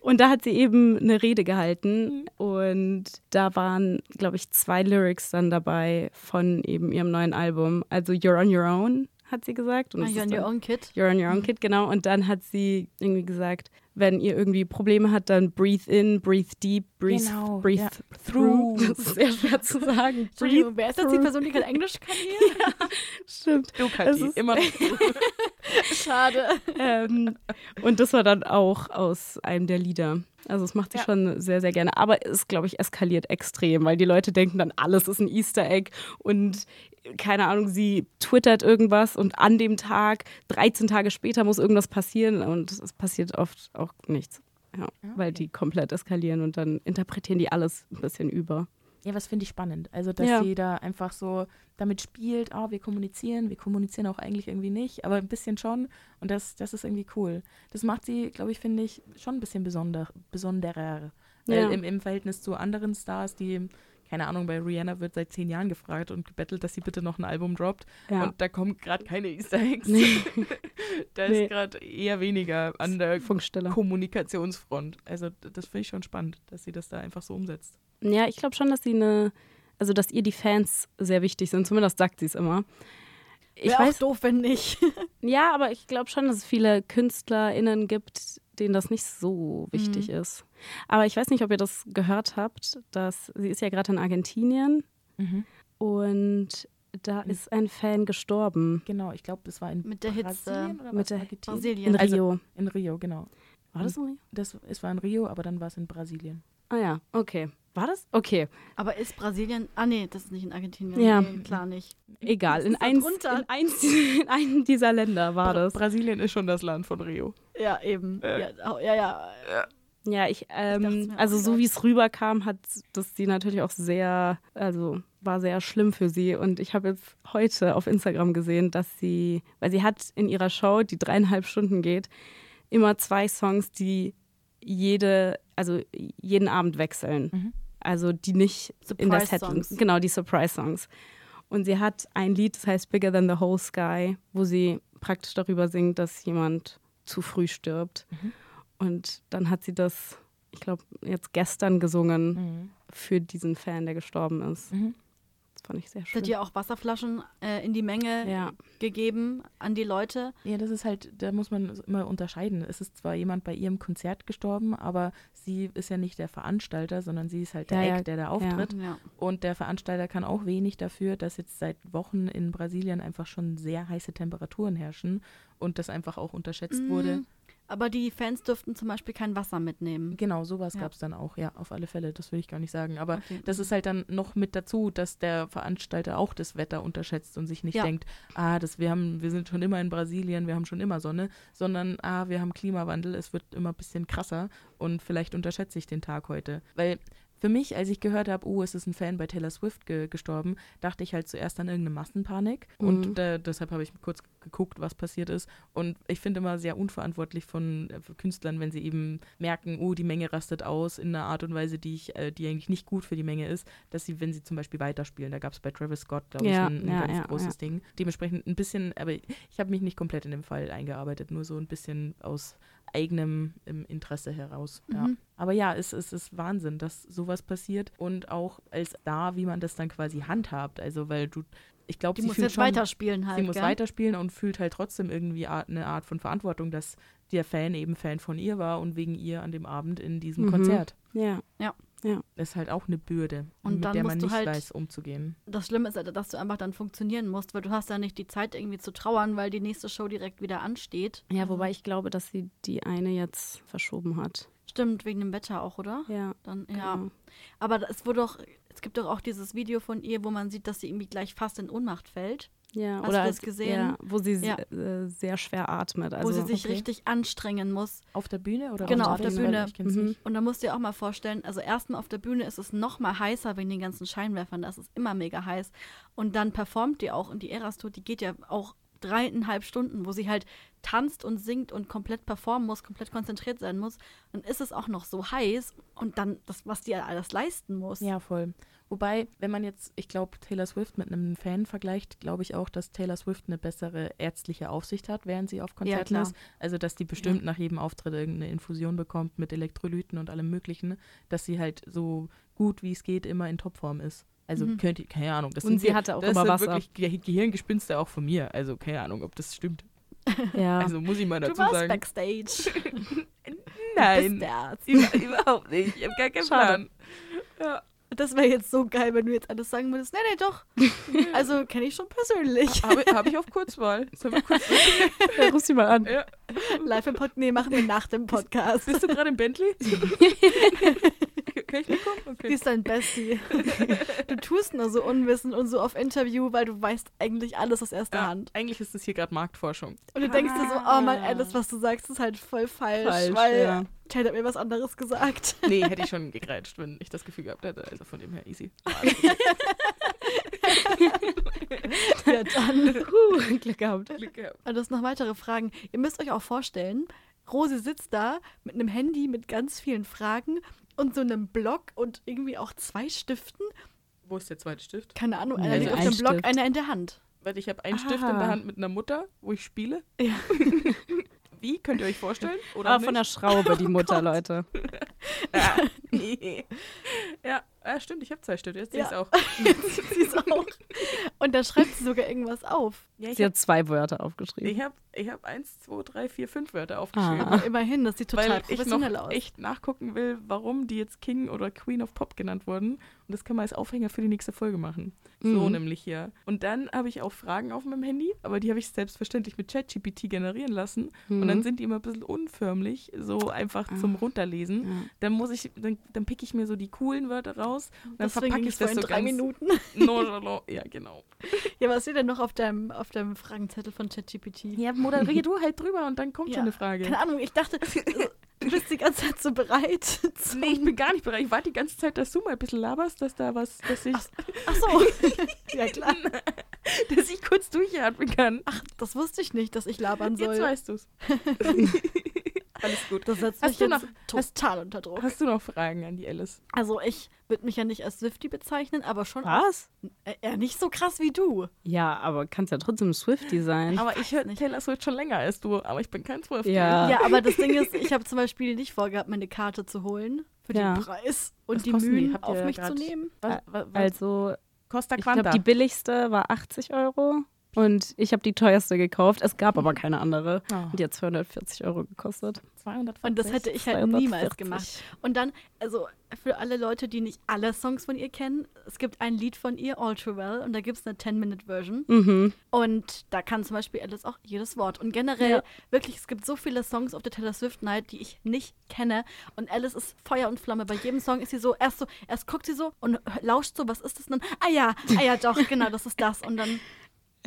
A: Und da hat sie eben eine Rede gehalten und da waren, glaube ich, zwei Lyrics dann dabei von eben ihrem neuen Album. Also You're on Your Own hat sie gesagt. Und
C: Ah, you're on your own kid.
A: You're on your own kid, genau. Und dann hat sie irgendwie gesagt, wenn ihr irgendwie Probleme habt, dann breathe in, breathe deep, breathe,
B: Genau,
A: breathe
B: ja.
A: through. Das ist sehr schwer zu sagen. breathe
C: wer ist das die. Person, die kein Englisch kann hier?
B: Du
A: Stimmt.
B: Kathi,
A: ist-
B: immer noch.
C: Schade.
A: ähm, und das war dann auch aus einem der Lieder. Also das macht sie
B: Ja.
A: schon sehr, sehr gerne. Aber es, glaube ich, eskaliert extrem, weil die Leute denken dann, alles ist ein Easter Egg und keine Ahnung, sie twittert irgendwas und an dem Tag, 13 Tage später, muss irgendwas passieren und es passiert oft auch nichts. Ja, weil die komplett eskalieren und dann interpretieren die alles ein bisschen über.
B: Ja, was finde ich spannend. Also, dass
A: Ja.
B: sie da einfach so damit spielt, oh, wir kommunizieren, wir kommunizieren auch eigentlich irgendwie nicht, aber ein bisschen schon. Und das, das ist irgendwie cool. Das macht sie, glaube ich, finde ich, schon ein bisschen besonder, besonderer. Weil
A: Ja.
B: im, im Verhältnis zu anderen Stars, die, keine Ahnung, bei Rihanna wird seit zehn Jahren gefragt und gebettelt, dass sie bitte noch ein Album droppt.
A: Ja.
B: Und da kommen gerade keine Easter Eggs.
A: Nee.
B: da
A: Nee.
B: ist gerade eher weniger an der. Kommunikationsfront. Also das finde ich schon spannend, dass sie das da einfach so umsetzt.
A: Ja, ich glaube schon, dass sie eine, also dass ihr die Fans sehr wichtig sind. Zumindest sagt sie es immer. Ich
C: Wäre
A: weiß,
C: auch doof, wenn nicht.
A: ja, aber ich glaube schon, dass es viele KünstlerInnen gibt, denen das nicht so wichtig ist. Aber ich weiß nicht, ob ihr das gehört habt, dass sie ist ja gerade in Argentinien und da
B: Mhm.
A: ist ein Fan gestorben
B: Genau, ich glaube, das war in
C: Mit der Hitze.
B: Brasilien oder
A: Mit
B: was?
A: der-
B: Argentinien?
C: Brasilien.
A: in
B: Also-
A: Rio.
B: In Rio, genau.
A: War das in Rio?
B: Das, es war in Rio, aber dann war es in Brasilien.
A: Ah ja, okay. War das? Okay,
C: Aber ist Brasilien. Ah, nee, das ist nicht in Argentinien.
A: Ja.
C: Nee, klar nicht.
A: egal. In, eins, in, eins, in einem dieser Länder war das.
B: Brasilien ist schon das Land von Rio.
C: Ja, eben.
B: Äh.
C: Ja, oh, ja, ja.
A: Ja, ich, ähm,
C: mir
A: also so wie es rüberkam, hat das sie natürlich auch sehr, also war sehr schlimm für sie. Und ich habe jetzt heute auf Instagram gesehen, dass sie, weil sie hat in ihrer Show, die dreieinhalb Stunden geht, immer zwei Songs, die jede, also jeden Abend wechseln.
B: Mhm.
A: Also die nicht in der. Setlist, genau, die Surprise-Songs. Und sie hat ein Lied, das heißt Bigger Than the Whole Sky, wo sie praktisch darüber singt, dass jemand zu früh stirbt.
B: Mhm.
A: Und dann hat sie das, ich glaube, jetzt gestern gesungen
B: Mhm.
A: für diesen Fan, der gestorben ist.
B: Mhm.
A: Das fand ich sehr
C: Es
A: schön.
C: hat ja auch Wasserflaschen äh, in die Menge
A: Ja.
C: gegeben an die Leute.
B: Ja, das ist halt, da muss man immer unterscheiden. Es ist zwar jemand bei ihrem Konzert gestorben, aber sie ist ja nicht der Veranstalter, sondern sie ist halt der
A: Ja,
B: Act, der da auftritt.
C: Ja.
B: Und der Veranstalter kann auch wenig dafür, dass jetzt seit Wochen in Brasilien einfach schon sehr heiße Temperaturen herrschen und das einfach auch unterschätzt wurde.
C: Aber die Fans dürften zum Beispiel kein Wasser mitnehmen.
B: Genau, sowas
C: Ja.
B: gab es dann auch, ja, auf alle Fälle. Das will ich gar nicht sagen. Aber
C: Okay.
B: das ist halt dann noch mit dazu, dass der Veranstalter auch das Wetter unterschätzt und sich nicht
C: Ja.
B: denkt, ah, das, wir, haben, wir sind schon immer in Brasilien, wir haben schon immer Sonne, sondern ah, wir haben Klimawandel, es wird immer ein bisschen krasser und vielleicht unterschätze ich den Tag heute. Weil für mich, als ich gehört habe, oh, es ist ein Fan bei Taylor Swift ge gestorben, dachte ich halt zuerst an irgendeine Massenpanik.
A: Mhm.
B: Und äh, deshalb habe ich kurz geguckt, was passiert ist. Und ich finde immer sehr unverantwortlich von äh, Künstlern, wenn sie eben merken, oh, die Menge rastet aus in einer Art und Weise, die ich, äh, die eigentlich nicht gut für die Menge ist, dass sie, wenn sie zum Beispiel weiterspielen, da gab es bei Travis Scott, glaube ich,
A: Ja,
B: ein, ein
A: ja,
B: ganz
A: ja,
B: großes. Ding. Dementsprechend ein bisschen, aber ich habe mich nicht komplett in den Fall eingearbeitet, nur so ein bisschen aus eigenem Interesse heraus. Ja.
C: Mhm.
B: Aber ja, es, es ist Wahnsinn, dass sowas passiert und auch als da, wie man das dann quasi handhabt. Also, weil du, ich glaube, sie
C: muss
B: fühlt
C: jetzt
B: schon,
C: weiterspielen halt.
B: sie muss
C: gell?
B: weiterspielen und fühlt halt trotzdem irgendwie Art, eine Art von Verantwortung, dass der Fan eben Fan von ihr war und wegen ihr an dem Abend in diesem
A: Mhm.
B: Konzert.
A: Ja.
B: Das ist halt auch eine Bürde,
C: Und
B: mit
C: dann
B: der man nicht
C: halt-
B: weiß, umzugehen.
C: Das Schlimme ist, halt, dass du einfach dann funktionieren musst, weil du hast ja nicht die Zeit irgendwie zu trauern, weil die nächste Show direkt wieder ansteht.
A: ja, wobei ich glaube, dass sie die eine jetzt verschoben hat.
C: Stimmt, wegen dem Wetter auch, oder?
A: Ja.
C: Dann, ja.
A: genau.
C: Aber es wurde doch, es gibt doch auch dieses Video von ihr, wo man sieht, dass sie irgendwie gleich fast in Ohnmacht fällt,
A: Ja,
C: Hast
A: oder
C: du das
A: halt,
C: gesehen?
A: Ja, wo sie
C: Ja.
A: äh, sehr schwer atmet. Also,
C: wo sie sich
B: okay.
C: richtig anstrengen muss.
B: Auf der Bühne oder
C: Genau,
B: auf
C: auf der
B: Bühne?
C: Bühne.
A: Mhm.
C: Und da musst du dir auch mal vorstellen, also erstmal auf der Bühne ist es noch mal heißer wegen den ganzen Scheinwerfern, das ist immer mega heiß. Und dann performt die auch und die Eras Tour, die geht ja auch dreieinhalb Stunden, wo sie halt tanzt und singt und komplett performen muss, komplett konzentriert sein muss. Dann ist es auch noch so heiß und dann das, was die alles leisten muss.
B: Ja, voll. Wobei, wenn man jetzt, ich glaube, Taylor Swift mit einem Fan vergleicht, glaube ich auch, dass Taylor Swift eine bessere ärztliche Aufsicht hat, während sie auf Konzerten
C: klar.
B: ist. Also, dass die bestimmt nach jedem Auftritt irgendeine Infusion bekommt mit Elektrolyten und allem Möglichen, dass sie halt so gut wie es geht immer in Topform ist. Also
C: Mhm.
B: könnte, keine Ahnung. Das
A: Und
B: sind
A: sie hatte auch
B: das
A: immer
B: sind
A: Wasser.
B: wirklich Ge Gehirngespinste auch von mir. Also keine Ahnung, ob das stimmt.
A: Ja.
B: Also muss ich mal
C: Du
B: dazu
C: warst
B: sagen.
C: Backstage.
B: Nein,
C: Bist der Arzt.
B: über, überhaupt nicht. Ich habe gar keinen
A: Schade.
B: Plan. Ja.
C: Das wäre jetzt so geil, wenn du jetzt alles sagen würdest. Nee, nee, doch. Also kenne ich schon persönlich.
B: Habe hab ich auf Kurzwahl. Sollen wir kurz
A: ja, ruf sie mal an.
B: ja.
C: Live im Podcast. Nee, machen wir nach dem Podcast.
B: Bist du gerade im Bentley?
C: Sie
B: Okay.
C: ist dein Bestie. Du tust nur so unwissend und so auf Interview, weil du weißt eigentlich alles aus erster
B: Ja,
C: Hand.
B: eigentlich ist das hier gerade Marktforschung.
C: Und du denkst dir so, oh Mann,
A: Ah.
C: alles, was du sagst, ist halt voll falsch,
A: Falsch,
C: weil
A: ja.
C: Taylor hat mir was anderes gesagt.
B: Nee, hätte ich schon gegrätscht, wenn ich das Gefühl gehabt hätte. Also von dem her easy.
C: ja, dann.
A: Puh, Glück gehabt.
B: Glück gehabt.
C: Und das noch weitere Fragen. Ihr müsst euch auch vorstellen, Rosi sitzt da mit einem Handy mit ganz vielen Fragen und so einem Block und irgendwie auch zwei Stiften.
B: Wo ist der zweite Stift?
C: Keine Ahnung, einer
A: Nee,
C: liegt auf
A: ein
C: dem Block,
A: Stift.
C: einer in der Hand.
B: Weil ich habe einen Stift in
A: Ah.
B: der Hand mit einer Mutter, wo ich spiele.
C: Ja.
B: Wie? Könnt ihr euch vorstellen? Oder
A: Aber von der? Schraube, die Mutter,
C: Gott.
A: Leute.
B: ja. nee. ja, ja, stimmt, ich habe zwei Stifte. Jetzt sehe ich es
C: Ja.
B: auch.
C: Sie ist auch. Und da schreibt sie sogar irgendwas auf.
B: Ja, ich
A: Sie
B: habe
A: hat zwei Wörter aufgeschrieben.
B: ich hab, ich hab eins, zwei, drei, vier, fünf Wörter aufgeschrieben.
A: Ah.
C: Aber immerhin, das sieht total
B: Weil ich
C: professionell
B: noch
C: aus.
B: echt nachgucken will, warum die jetzt King oder Queen of Pop genannt wurden. Und das kann man als Aufhänger für die nächste Folge machen. So
A: Mhm.
B: nämlich hier. Und dann habe ich auch Fragen auf meinem Handy, aber die habe ich selbstverständlich mit ChatGPT generieren lassen. Und dann
A: Mhm.
B: sind die immer ein bisschen unförmlich, so einfach
A: Ah.
B: zum Runterlesen.
A: Ja.
B: Dann muss ich, dann, dann pick ich mir so die coolen Wörter raus und dann
C: Deswegen
B: verpacke ich
C: es
B: das so
C: drei
B: ganz
C: Minuten.
B: nonchalant. Ja, genau.
C: Ja, was steht denn noch auf deinem, auf deinem Fragenzettel von ChatGPT?
B: Ja, moderier du halt drüber und dann kommt
C: Ja.
B: schon eine Frage.
C: Keine Ahnung, ich dachte, du bist die ganze Zeit so bereit.
B: Nee, ich bin gar nicht bereit. Ich warte die ganze Zeit, dass du mal ein bisschen laberst, dass da was, dass ich,
C: Ach so. ja, klar.
B: dass ich kurz durchatmen kann.
C: Ach, das wusste ich nicht, dass ich labern soll.
B: Jetzt weißt du's. Alles gut.
C: das setzt
B: Hast
C: mich
B: du
C: jetzt
B: noch-
C: total unter Druck.
B: Hast du noch Fragen an die Alice?
C: Also ich würde mich ja nicht als Swifty bezeichnen, aber schon
A: Was?
C: Äh, ja, nicht so krass wie du.
A: Ja, aber kannst ja trotzdem Swifty sein.
B: Aber ich höre
C: nicht.
B: Taylor Swift schon länger als du, aber ich bin kein Swiftie.
A: Ja.
C: Ja, aber das Ding ist, ich habe zum Beispiel nicht vorgehabt, meine Karte zu holen für
A: Ja.
C: den Preis und
B: Was
C: die? Mühen auf mich zu nehmen.
B: Was, was, was?
A: Also,
B: Costa
A: ich
B: Quanta.
A: glaube, die billigste war 80 Euro und ich habe die teuerste gekauft. Es gab aber keine andere.
B: Oh,
A: Und die hat 240 Euro gekostet.
B: 240.
C: Und das hätte ich halt niemals
A: 240.
C: gemacht. Und dann, also für alle Leute, die nicht alle Songs von ihr kennen, es gibt ein Lied von ihr, All Too Well, und da gibt es eine 10-Minute-Version.
A: Mhm.
C: Und da kann zum Beispiel Alice auch jedes Wort. Und generell,
A: Ja.
C: wirklich, es gibt so viele Songs auf der Taylor Swift Night, die ich nicht kenne. Und Alice ist Feuer und Flamme. Bei jedem Song ist sie so, erst so, erst guckt sie so und lauscht so, was ist das? Und dann, ah ja, ah ja, doch, genau, das ist das. Und dann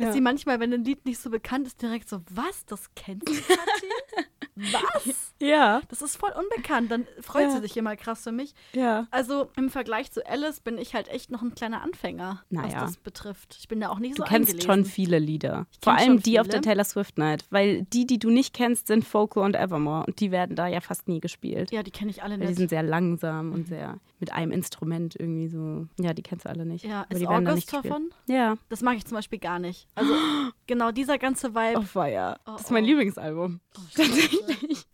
A: Ja.
C: ist sie manchmal, wenn ein Lied nicht so bekannt ist, direkt so, was? Das kennt sie, Kathi? Was?
A: Ja,
C: Das ist voll unbekannt. Dann freut
A: Ja.
C: sie sich immer krass für mich.
A: ja.
C: Also im Vergleich zu Alice bin ich halt echt noch ein kleiner Anfänger, was
A: Naja.
C: das betrifft. Ich bin da auch nicht
A: Du
C: so
A: kennst
C: eingelesen.
A: schon viele Lieder. Vor allem die auf der
C: viele.
A: Taylor Swift Night. Weil die, die du nicht kennst, sind Folklore und Evermore. Und die werden da ja fast nie gespielt.
C: Ja, die kenne ich alle
A: Weil die
C: nicht.
A: sind sehr langsam und sehr mit einem Instrument irgendwie so. Ja, die kennst du alle nicht.
C: Ja,
A: Aber
C: ist
A: die werden da
C: August
A: nicht
C: davon?
A: Ja.
C: Das mag ich zum Beispiel gar nicht. Also genau dieser ganze Vibe.
A: Oh, feier.
C: Oh,
A: Das ist mein
C: oh.
A: Lieblingsalbum. Tatsächlich.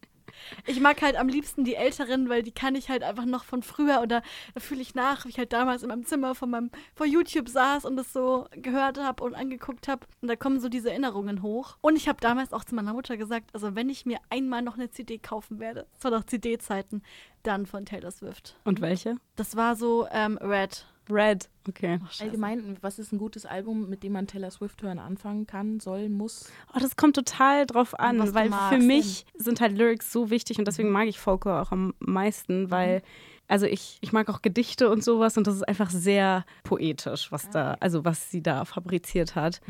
C: Ich mag halt am liebsten die älteren, weil die kann ich halt einfach noch von früher oder da fühle ich nach, wie ich halt damals in meinem Zimmer von meinem vor YouTube saß und das so gehört habe und angeguckt habe und da kommen so diese Erinnerungen hoch. Und ich habe damals auch zu meiner Mutter gesagt, also wenn ich mir einmal noch eine CD kaufen werde, das war doch CD-Zeiten, dann von Taylor Swift.
A: Und welche?
C: Das war so ähm, Red.
A: Red. Okay.
C: Ach, scheiße.
B: Allgemein, was ist ein gutes Album, mit dem man Taylor Swift hören anfangen kann, soll, muss?
A: Oh, das kommt total drauf an,
C: was
A: weil
C: magst.
A: für mich sind halt Lyrics so wichtig und deswegen mag ich Folklore auch am meisten, weil also ich, ich mag auch Gedichte und sowas und das ist einfach sehr poetisch, was da, also was sie da fabriziert hat.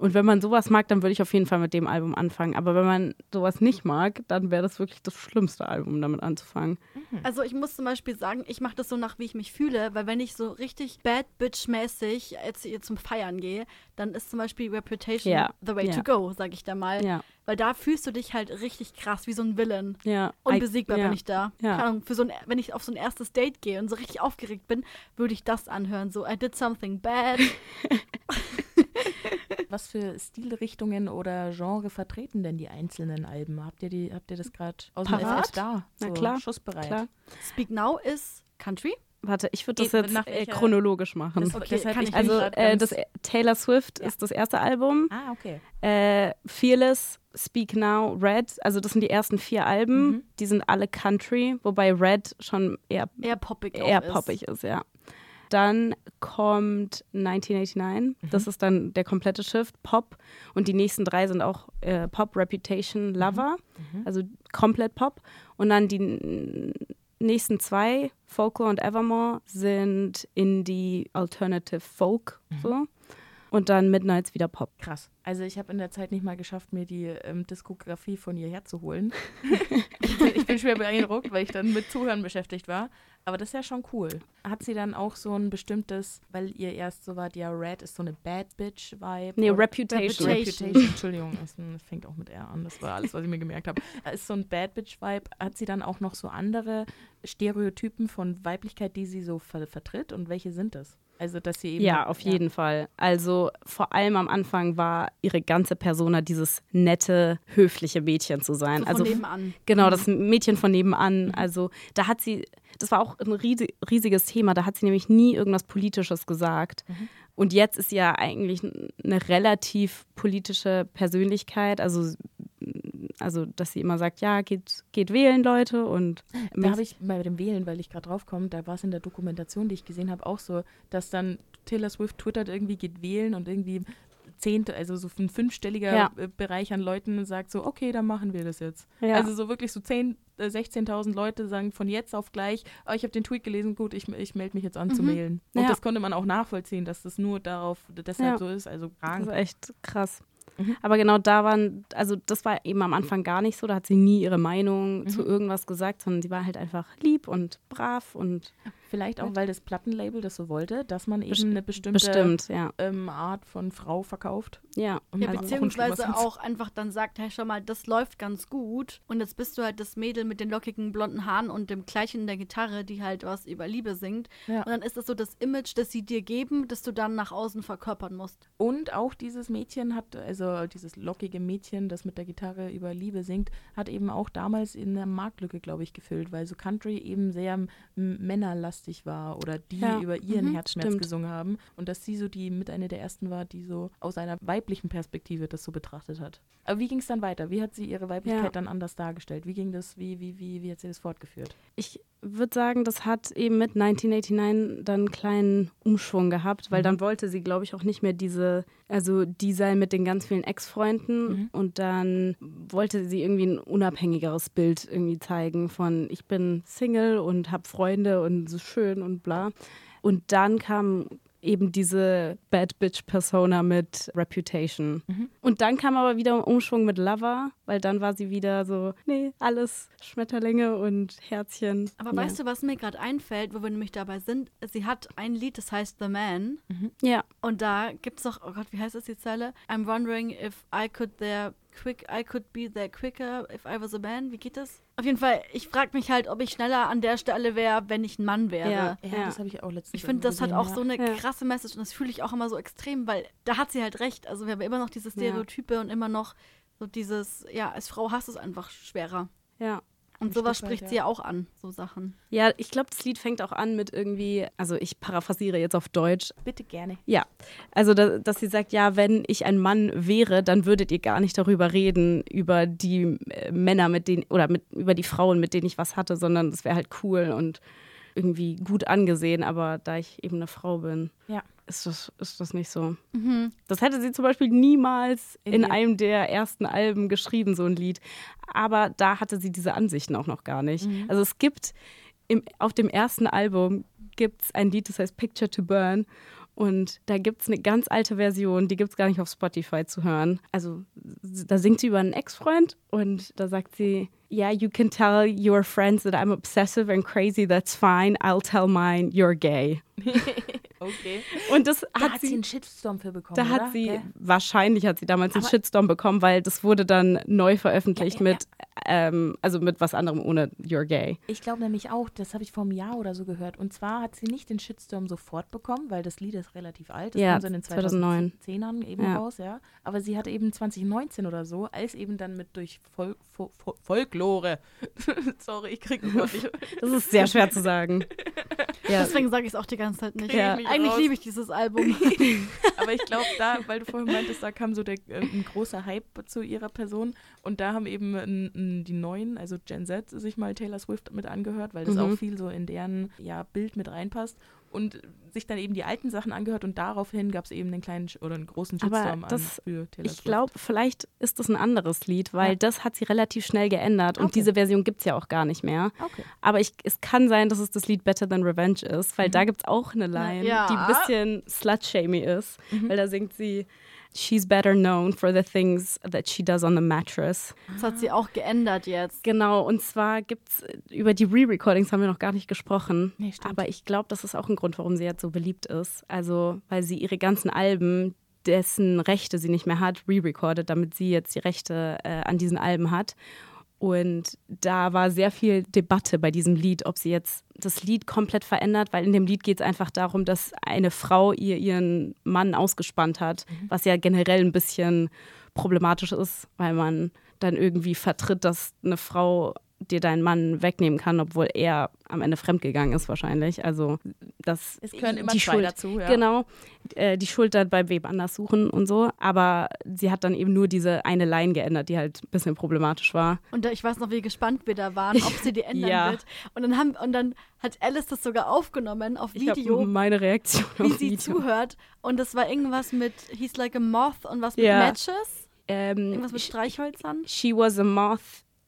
A: Und wenn man sowas mag, dann würde ich auf jeden Fall mit dem Album anfangen. Aber wenn man sowas nicht mag, dann wäre das wirklich das schlimmste Album, damit anzufangen.
C: Also ich muss zum Beispiel sagen, ich mache das so nach, wie ich mich fühle, weil wenn ich so richtig Bad Bitch-mäßig jetzt hier zum Feiern gehe, dann ist zum Beispiel Reputation
A: Ja,
C: the way
A: ja.
C: to go, sag ich da mal.
A: Ja,
C: Weil da fühlst du dich halt richtig krass, wie so ein Villain.
A: ja.
C: Unbesiegbar
A: I, ja.
C: bin ich da.
A: Ja.
C: Keine Ahnung, für so ein, wenn ich auf so ein erstes Date gehe und so richtig aufgeregt bin, würde ich das anhören. So, I did something bad.
B: Was für Stilrichtungen oder Genre vertreten denn die einzelnen Alben? Habt ihr, die, habt ihr das gerade aus dem
A: Parat?
B: FF da?
A: Na
B: so
A: klar,
B: Schussbereit.
A: Klar.
C: Speak Now ist Country.
A: Warte, ich würde das jetzt
B: nach
A: äh, chronologisch machen.
B: Das-
C: Okay,
B: deshalb
C: kann
B: ich
A: also äh, das Taylor Swift
B: Ja.
A: ist das erste Album.
B: Ah, okay.
A: Äh, Fearless, Speak Now, Red. Also das sind die ersten vier Alben.
B: Mhm.
A: Die sind alle Country, wobei Red schon eher,
C: Eher poppig auch
A: eher
C: ist.
A: poppig ist, ja. Dann kommt 1989. Das ist dann der komplette Shift, Pop. Und die nächsten drei sind auch äh, Pop, Reputation, Lover. Also komplett Pop. Und dann die nächsten zwei, Folklore und Evermore, sind Indie, Alternative Folk. So. Und dann Midnights wieder Pop.
B: Krass. Also ich habe in der Zeit nicht mal geschafft, mir die ähm, Diskografie von ihr herzuholen. ich, bin, ich bin schwer beeindruckt, weil ich dann mit Zuhören beschäftigt war. Aber das ist ja schon cool. Hat sie dann auch so ein bestimmtes, weil ihr erst so wart, ja, Red ist so eine Bad Bitch-Vibe.
A: Nee, Reputation.
C: Reputation.
B: Entschuldigung, es es fängt auch mit R an. Das war alles, was ich mir gemerkt habe. Ist so ein Bad Bitch-Vibe. Hat sie dann auch noch so andere Stereotypen von Weiblichkeit, die sie so ver vertritt? Und welche sind das? Also, dass sie eben.
A: Ja, auf jeden Fall. Also vor allem am Anfang war ihre ganze Persona dieses nette, höfliche Mädchen zu sein.
C: So
A: also
C: von nebenan.
A: Genau, das Mädchen von nebenan. Also da hat sie, das war auch ein riesi- riesiges Thema, da hat sie nämlich nie irgendwas Politisches gesagt. Und jetzt ist sie ja eigentlich eine relativ politische Persönlichkeit. Also, also dass sie immer sagt, ja, geht, geht wählen, Leute. Und
B: Da habe ich bei dem Wählen, weil ich gerade drauf komme, da war es in der Dokumentation, die ich gesehen habe, auch so, dass dann Taylor Swift twittert irgendwie geht wählen und irgendwie zehnte, also so ein fünfstelliger
A: Ja.
B: äh, Bereich an Leuten sagt so, okay, dann machen wir das jetzt.
A: ja,
B: Also so wirklich so 10, äh, 16.000 Leute sagen von jetzt auf gleich, oh, ich habe den Tweet gelesen, gut, ich, ich melde mich jetzt an zu
C: Mhm.
B: mailen. Und
A: Ja.
B: das konnte man auch nachvollziehen, dass das nur darauf deshalb so ist. Also
A: das
B: krank.
A: ist echt krass.
B: Mhm.
A: Aber genau da waren, also das war eben am Anfang gar nicht so, da hat sie nie ihre Meinung zu
B: Mhm.
A: irgendwas gesagt, sondern sie war halt einfach lieb und brav und
B: Vielleicht auch, weil das Plattenlabel das so wollte, dass man eben
A: Best-
B: eine bestimmte
A: bestimmt, ja.
B: Ähm, Art von Frau verkauft.
A: Ja,
C: Ja,
B: also auch ein
C: beziehungsweise
B: schlimmer
C: auch einfach dann sagt, hey, schau mal, das läuft ganz gut. Und jetzt bist du halt das Mädel mit den lockigen blonden Haaren und dem Kleidchen in der Gitarre, die halt was über Liebe singt.
B: Ja.
C: Und dann ist das so das Image, das sie dir geben, das du dann nach außen verkörpern musst.
B: Und auch dieses Mädchen hat, also dieses lockige Mädchen, das mit der Gitarre über Liebe singt, hat eben auch damals in der Marktlücke, glaube ich, gefüllt, weil so Country eben sehr m- männerlastig war oder die
A: Ja,
B: über ihren
C: mhm,
B: Herzschmerz
A: stimmt.
B: gesungen haben. Und dass sie so die mit einer der ersten war, die so aus einer weiblichen Perspektive das so betrachtet hat. Aber wie ging es dann weiter? Wie hat sie ihre Weiblichkeit
A: Ja.
B: dann anders dargestellt? Wie ging das, wie, wie, wie, wie hat sie das fortgeführt?
A: Ich würde sagen, das hat eben mit 1989 dann einen kleinen Umschwung gehabt, weil
B: Mhm.
A: dann wollte sie, glaube ich, auch nicht mehr diese, also die sein mit den ganz vielen Ex-Freunden
B: Mhm.
A: und dann wollte sie irgendwie ein unabhängigeres Bild irgendwie zeigen von ich bin Single und habe Freunde und so schön und bla. Und dann kam eben diese Bad Bitch Persona mit Reputation.
B: Mhm.
A: Und dann kam aber wieder ein Umschwung mit Lover, weil dann war sie wieder so, nee, alles Schmetterlinge und Herzchen.
C: Aber
A: ja.
C: weißt du, was mir gerade einfällt, wo wir nämlich dabei sind? Sie hat ein Lied, das heißt The Man.
A: Ja,
C: Und da gibt's doch, oh Gott, wie heißt das die Zeile? I'm wondering if I could there quick, I could be there quicker if I was a man. Wie geht das? Auf jeden Fall, ich frage mich halt, ob ich schneller an der Stelle wäre, wenn ich ein Mann wäre.
A: Ja.
B: Ja, das habe ich auch letztens
C: Ich finde, das hat auch
B: ja.
C: so eine
A: Ja.
C: krasse Message und das fühle ich auch immer so extrem, weil da hat sie halt recht. Also wir haben immer noch diese Stereotype und immer noch so dieses, ja, als Frau hast du es einfach schwerer.
A: ja.
C: Und sowas
B: Stück weit,
C: spricht
B: ja.
C: sie ja auch an, so Sachen.
A: Ja, ich glaube, das Lied fängt auch an mit irgendwie, also ich paraphrasiere jetzt auf Deutsch.
B: Bitte gerne.
A: Ja, also da, dass sie sagt, ja, wenn ich ein Mann wäre, dann würdet ihr gar nicht darüber reden, über die äh, Männer, mit denen, oder mit, über die Frauen, mit denen ich was hatte, sondern es wäre halt cool und irgendwie gut angesehen, aber da ich eben eine Frau bin,
B: Ja.
A: Ist das, ist das nicht so.
C: Mhm.
A: Das hätte sie zum Beispiel niemals
B: In
A: einem der ersten Alben geschrieben, so ein Lied. Aber da hatte sie diese Ansichten auch noch gar nicht.
B: Mhm.
A: Also es gibt im, auf dem ersten Album gibt es ein Lied, das heißt Picture to Burn. Und da gibt es eine ganz alte Version, die gibt es gar nicht auf Spotify zu hören. Also da singt sie über einen Ex-Freund und da sagt sie, Yeah, you can tell your friends that I'm obsessive and crazy, that's fine. I'll tell mine, you're gay.
B: Okay.
A: Und das
B: Da
A: hat,
B: hat
A: sie
B: sie einen Shitstorm für bekommen.
A: da hat
B: oder?
A: sie,
B: Gell?
A: wahrscheinlich hat sie damals einen
B: Aber-
A: Shitstorm bekommen, weil das wurde dann neu veröffentlicht
B: Ja, ja,
A: mit, Ähm, also mit was anderem ohne You're Gay.
B: Ich glaube nämlich auch, das habe ich vor einem Jahr oder so gehört. Und zwar hat sie nicht den Shitstorm sofort bekommen, weil das Lied ist relativ alt. Das
A: Ja,
B: kam so in den
A: 2009.
B: 2010ern eben
A: Ja.
B: raus, ja. Aber sie hat eben 2019 oder so, als eben dann mit durch Fol Fol Fol Folklore, sorry, ich kriege das nicht,
A: Das ist sehr schwer zu sagen. Ja.
C: Deswegen sage ich es auch die ganze Zeit nicht.
A: Ja.
C: Eigentlich
B: raus.
C: liebe ich dieses Album.
B: Aber ich glaube, da, weil du vorhin meintest, da kam so der, äh, ein großer Hype zu ihrer Person. Und da haben eben n, n, die Neuen, also Gen Z, sich mal Taylor Swift mit angehört, weil das
A: Mhm.
B: auch viel so in deren ja, Bild mit reinpasst. Und sich dann eben die alten Sachen angehört und daraufhin gab es eben einen kleinen oder einen großen
A: Aber
B: Shitstorm
A: das-
B: an für Taylor
A: Ich glaube, vielleicht ist das ein anderes Lied, weil
B: Ja.
A: das hat sie relativ schnell geändert und
B: Okay.
A: diese Version gibt es ja auch gar nicht mehr.
B: Okay.
A: Aber ich, es kann sein, dass es das Lied Better Than Revenge ist, weil
B: Mhm.
A: da gibt es auch eine Line,
C: ja.
A: die ein bisschen slut-shamey ist,
B: Mhm.
A: weil da singt sie She's better known for the things that she does on the mattress.
C: Das hat sie auch geändert jetzt.
A: Genau, und zwar gibt es, über die Re-Recordings haben wir noch gar nicht gesprochen,
B: Nee, stimmt.
A: aber ich glaube, das ist auch ein Grund, warum sie jetzt so beliebt ist. Also, weil sie ihre ganzen Alben, dessen Rechte sie nicht mehr hat, re-recordet, damit sie jetzt die Rechte äh, an diesen Alben hat. Und da war sehr viel Debatte bei diesem Lied, ob sie jetzt das Lied komplett verändert, weil in dem Lied geht es einfach darum, dass eine Frau ihr ihren Mann ausgespannt hat, was ja generell ein bisschen problematisch ist, weil man dann irgendwie vertritt, dass eine Frau dir deinen Mann wegnehmen kann, obwohl er am Ende fremdgegangen ist wahrscheinlich. Also das
B: es gehören immer
A: die
B: zwei
A: Schuld,
B: dazu. Ja.
A: Genau, äh, die Schuld dann bei wem anders suchen und so. Aber sie hat dann eben nur diese eine Line geändert, die halt ein bisschen problematisch war.
C: Und da, ich weiß noch, wie gespannt wir da waren, ob sie die ändern
A: Ja.
C: wird. Und dann, haben, und dann hat Alice das sogar aufgenommen auf
A: Ich
C: Video,
A: meine Reaktion
C: wie
A: auf
C: sie
A: Video.
C: zuhört. Und das war irgendwas mit He's like a moth und was mit
A: Ja.
C: Matches.
A: Ähm,
C: Irgendwas mit Streichhölzern.
A: she was a moth.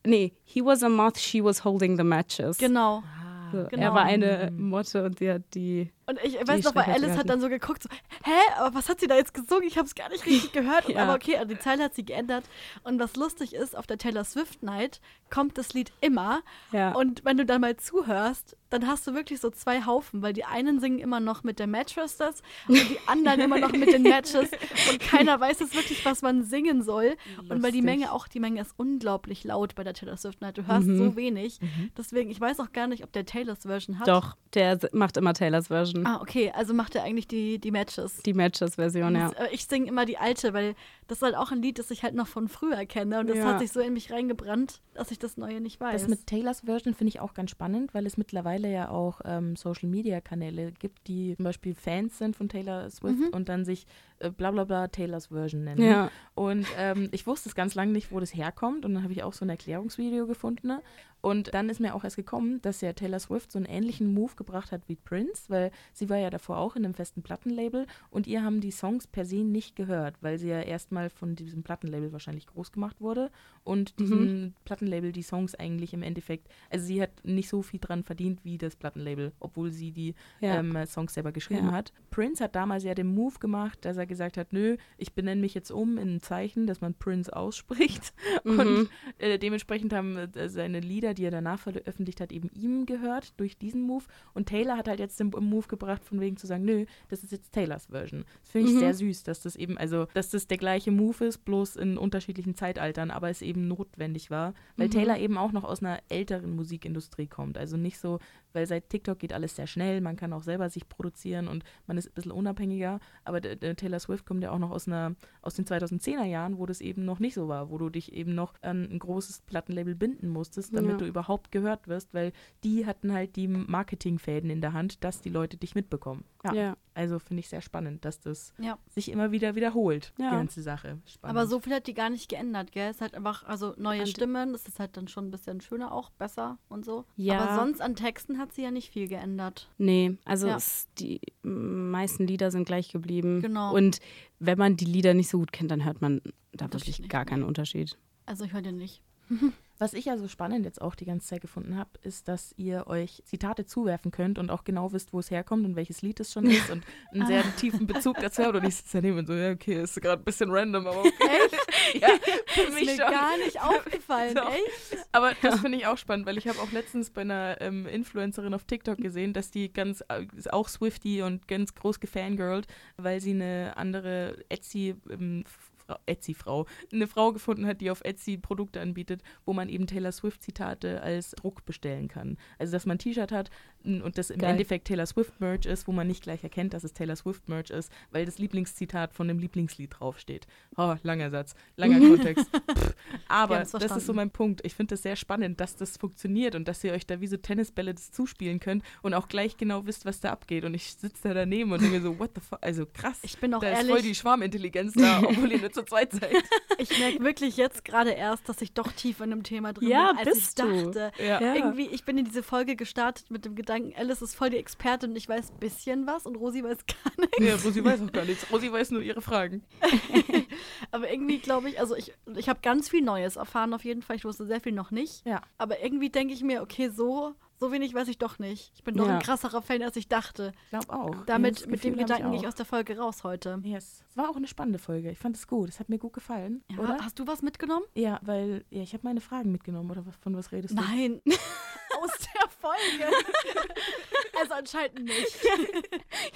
A: Nee, he was a moth, she was holding the matches.
C: Genau.
B: Ah.
A: So,
C: genau.
A: Er war eine Motte und sie hat die.
C: Und ich weiß noch, weil Alice hat dann so geguckt, so, hä, aber was hat sie da jetzt gesungen? Ich habe es gar nicht richtig gehört.
A: Ja.
C: Aber okay, also die Zeile hat sie geändert. Und was lustig ist, auf der Taylor Swift Night kommt das Lied immer.
A: Ja.
C: Und wenn du dann mal zuhörst, dann hast du wirklich so zwei Haufen, weil die einen singen immer noch mit der Mattress das und die anderen immer noch mit den Matches. Und keiner weiß jetzt wirklich, was man singen soll. Und weil die
B: Lustig.
C: Menge auch, die Menge ist unglaublich laut bei der Taylor Swift Night. Du hörst
A: Mhm.
C: so wenig. Deswegen, ich weiß auch gar nicht, ob der Taylors Version hat.
A: Doch, der macht immer Taylors Version.
C: Ah, okay, also macht er eigentlich die, die Matches.
A: Die Matches-Version, ja.
C: Ich singe immer die alte, weil das ist halt auch ein Lied, das ich halt noch von früher kenne. Und das
A: Ja.
C: hat sich so in mich reingebrannt, dass ich das Neue nicht weiß.
B: Das mit Taylors Version finde ich auch ganz spannend, weil es mittlerweile ja auch ähm, Social Media Kanäle gibt, die zum Beispiel Fans sind von Taylor Swift
C: Mhm.
B: und dann sich äh, bla bla bla Taylors Version nennen.
A: Ja.
B: Und ähm, ich wusste es ganz lange nicht, wo das herkommt. Und dann habe ich auch so ein Erklärungsvideo gefunden. ne? Und dann ist mir auch erst gekommen, dass ja Taylor Swift so einen ähnlichen Move gebracht hat wie Prince, weil sie war ja davor auch in einem festen Plattenlabel und ihr haben die Songs per se nicht gehört, weil sie ja erstmal von diesem Plattenlabel wahrscheinlich groß gemacht wurde und diesem Plattenlabel die Songs eigentlich im Endeffekt, also sie hat nicht so viel dran verdient wie das Plattenlabel, obwohl sie die
A: Ja.
B: ähm, Songs selber geschrieben
A: Ja.
B: hat. Prince hat damals ja den Move gemacht, dass er gesagt hat, nö, ich benenne mich jetzt um in ein Zeichen, dass man Prince ausspricht.
A: Mhm.
B: Und äh, dementsprechend haben äh, seine Lieder, die er danach veröffentlicht hat, eben ihm gehört durch diesen Move. Und Taylor hat halt jetzt den Move gebracht, von wegen zu sagen, nö, das ist jetzt Taylors Version. Das finde ich
A: Mhm.
B: sehr süß, dass das eben, also, dass das der gleiche Move ist, bloß in unterschiedlichen Zeitaltern, aber es eben notwendig war, weil
A: Mhm.
B: Taylor eben auch noch aus einer älteren Musikindustrie kommt. Also nicht so, weil seit TikTok geht alles sehr schnell, man kann auch selber sich produzieren und man ist ein bisschen unabhängiger, aber der, der Taylor Swift kommt ja auch noch aus einer aus den 2010er Jahren, wo das eben noch nicht so war, wo du dich eben noch an ein großes Plattenlabel binden musstest, damit
A: Ja.
B: du überhaupt gehört wirst, weil die hatten halt die Marketingfäden in der Hand, dass die Leute dich mitbekommen. Ja.
A: ja.
B: Also finde ich sehr spannend, dass das
C: Ja.
B: sich immer wieder wiederholt,
A: Ja.
B: die ganze Sache. Spannend.
C: Aber so viel hat die gar nicht geändert, gell? Es ist halt einfach, also neue
A: An-
C: Stimmen, das ist halt dann schon ein bisschen schöner auch, besser und so.
A: Ja.
C: Aber sonst an Texten hat sie ja nicht viel geändert.
A: Nee, also
C: Ja.
A: es, die meisten Lieder sind gleich geblieben.
C: Genau.
A: Und wenn man die Lieder nicht so gut kennt, dann hört man da wirklich gar keinen Unterschied.
C: Also ich höre den nicht.
B: Was ich ja so spannend jetzt auch die ganze Zeit gefunden habe, ist, dass ihr euch Zitate zuwerfen könnt und auch genau wisst, wo es herkommt und welches Lied es schon ist und einen sehr tiefen Bezug dazu habt. Und ich sitze daneben und so, ja, okay, ist gerade ein bisschen random, aber okay.
C: Echt?
B: ja, für
C: Ist
B: mich
C: mir
B: schon.
C: gar nicht aufgefallen,
B: Doch.
C: echt?
B: Aber das finde ich auch spannend, weil ich habe auch letztens bei einer ähm, Influencerin auf TikTok gesehen, dass die ganz, äh, ist auch Swifty und ganz groß gefangirlt, weil sie eine andere Etsy ähm, Fra Etsy-Frau, eine Frau gefunden hat, die auf Etsy Produkte anbietet, wo man eben Taylor Swift-Zitate als Druck bestellen kann. Also, dass man ein T-Shirt hat und das im
A: Geil.
B: Endeffekt Taylor Swift-Merch ist, wo man nicht gleich erkennt, dass es Taylor Swift-Merch ist, weil das Lieblingszitat von dem Lieblingslied draufsteht. Oh, langer Satz, langer Kontext. Pff, Aber das ist so mein Punkt. Ich finde das sehr spannend, dass das funktioniert und dass ihr euch da wie so Tennisbälle das zuspielen könnt und auch gleich genau wisst, was da abgeht. Und ich sitze da daneben und denke mir so, what the fuck? Also krass.
C: Ich bin auch
B: da ist voll
C: ehrlich,
B: die Schwarmintelligenz da, obwohl ihr nur zu zweit seid.
C: ich merke wirklich jetzt gerade erst, dass ich doch tiefer in dem Thema drin
A: Ja,
C: bin, als ich dachte.
B: Ja.
A: Ja.
C: Irgendwie, ich bin in diese Folge gestartet mit dem Gedanken, Alice ist voll die Expertin und ich weiß ein bisschen was und Rosi weiß gar nichts.
B: ja, Rosi weiß auch gar nichts. Rosi weiß nur ihre Fragen.
C: Aber irgendwie glaube ich, also ich, ich habe ganz viel Neues erfahren auf jeden Fall. Ich wusste sehr viel noch nicht.
B: Ja.
C: Aber irgendwie denke ich mir, okay, so, so wenig weiß ich doch nicht. Ich bin doch
A: Ja.
C: ein krasserer Fan, als ich dachte.
B: Ich glaube auch.
C: Damit, mit dem Gedanken gehe ich aus der Folge raus heute.
B: Yes. Es war auch eine spannende Folge. Ich fand es gut. Es hat mir gut gefallen.
C: Ja,
B: oder?
C: Hast du was mitgenommen?
B: Ja, weil ja, ich habe meine Fragen mitgenommen. Oder was- von was redest du?
C: Nein. aus der Folge. also anscheinend nicht.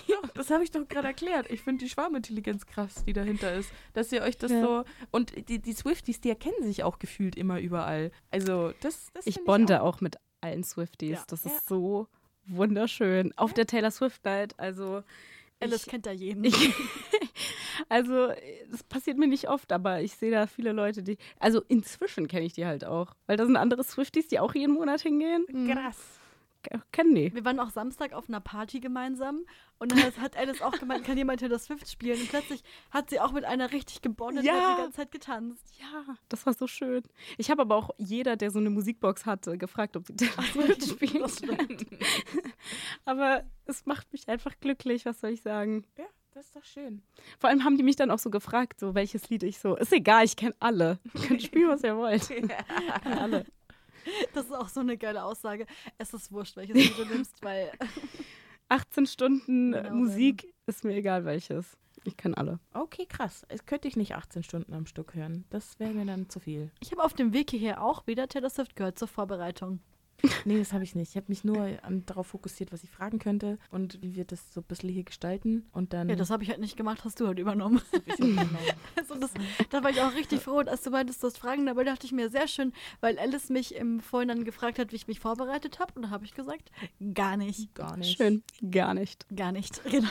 B: Ja, das habe ich doch gerade erklärt. Ich finde die Schwarmintelligenz krass, die dahinter ist. Dass ihr euch das
A: Ja.
B: so. Und die, die Swifties, die erkennen sich auch gefühlt immer überall. Also, das, das
A: Ich bonde
B: auch.
A: auch mit allen Swifties.
C: Ja.
A: Das
B: Ja.
A: ist so wunderschön. Auf der Taylor Swift Night, also
C: Alice
A: ich,
C: kennt da jeden.
A: ich, also das passiert mir nicht oft, aber ich sehe da viele Leute, die, also inzwischen kenne ich die halt auch, weil da sind andere Swifties, die auch jeden Monat hingehen.
B: Krass.
A: K- Kennen die.
C: Wir waren auch Samstag auf einer Party gemeinsam und dann hat- Alice auch gemeint, kann jemand Taylor Swift spielen? Und plötzlich hat sie auch mit einer richtig gebondet und
A: Ja.
C: hat die ganze Zeit getanzt.
A: Ja, das war so schön. Ich habe aber auch jeder, der so eine Musikbox hatte, gefragt, ob sie Taylor Swift spielen
C: Das
A: können. Aber es macht mich einfach glücklich, was soll ich sagen.
B: Ja, das ist doch schön.
A: Vor allem haben die mich dann auch so gefragt, so welches Lied ich so. Ist egal, ich kenne alle. Ihr könnt spielen, was ihr wollt. Ich kenn alle.
C: Das ist auch so eine geile Aussage. Es ist wurscht, welches Lied du nimmst, weil
A: 18 Stunden
C: Genau,
A: Musik ist mir egal welches. Ich kann alle.
B: Okay, krass. Es könnte ich nicht 18 Stunden am Stück hören. Das wäre mir dann zu viel.
C: ich habe auf dem Weg hierher auch wieder Taylor Swift gehört zur Vorbereitung.
B: Nee, das habe ich nicht. Ich habe mich nur an, darauf fokussiert, was ich fragen könnte und wie wir das so ein bisschen hier gestalten. Und dann.
C: Ja, das habe ich halt nicht gemacht, hast du halt übernommen.
B: übernommen.
C: Also das, da war ich auch richtig froh, als du meintest, du hast Fragen. Dabei dachte ich mir, sehr schön, weil Alice mich im Vorhinein gefragt hat, wie ich mich vorbereitet habe. Und da habe ich gesagt, gar nicht.
B: Gar nicht.
A: Schön. Gar nicht.
C: Gar nicht, genau.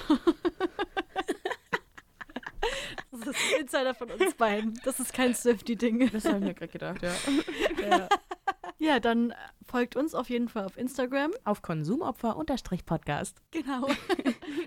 C: Das ist ein Insider von uns beiden. Das ist kein Swifty-Ding.
B: Das habe ich mir gerade gedacht, ja.
C: Ja. Ja, dann äh, folgt uns auf jeden Fall auf Instagram.
B: Auf Konsumopfer-Podcast.
C: Genau.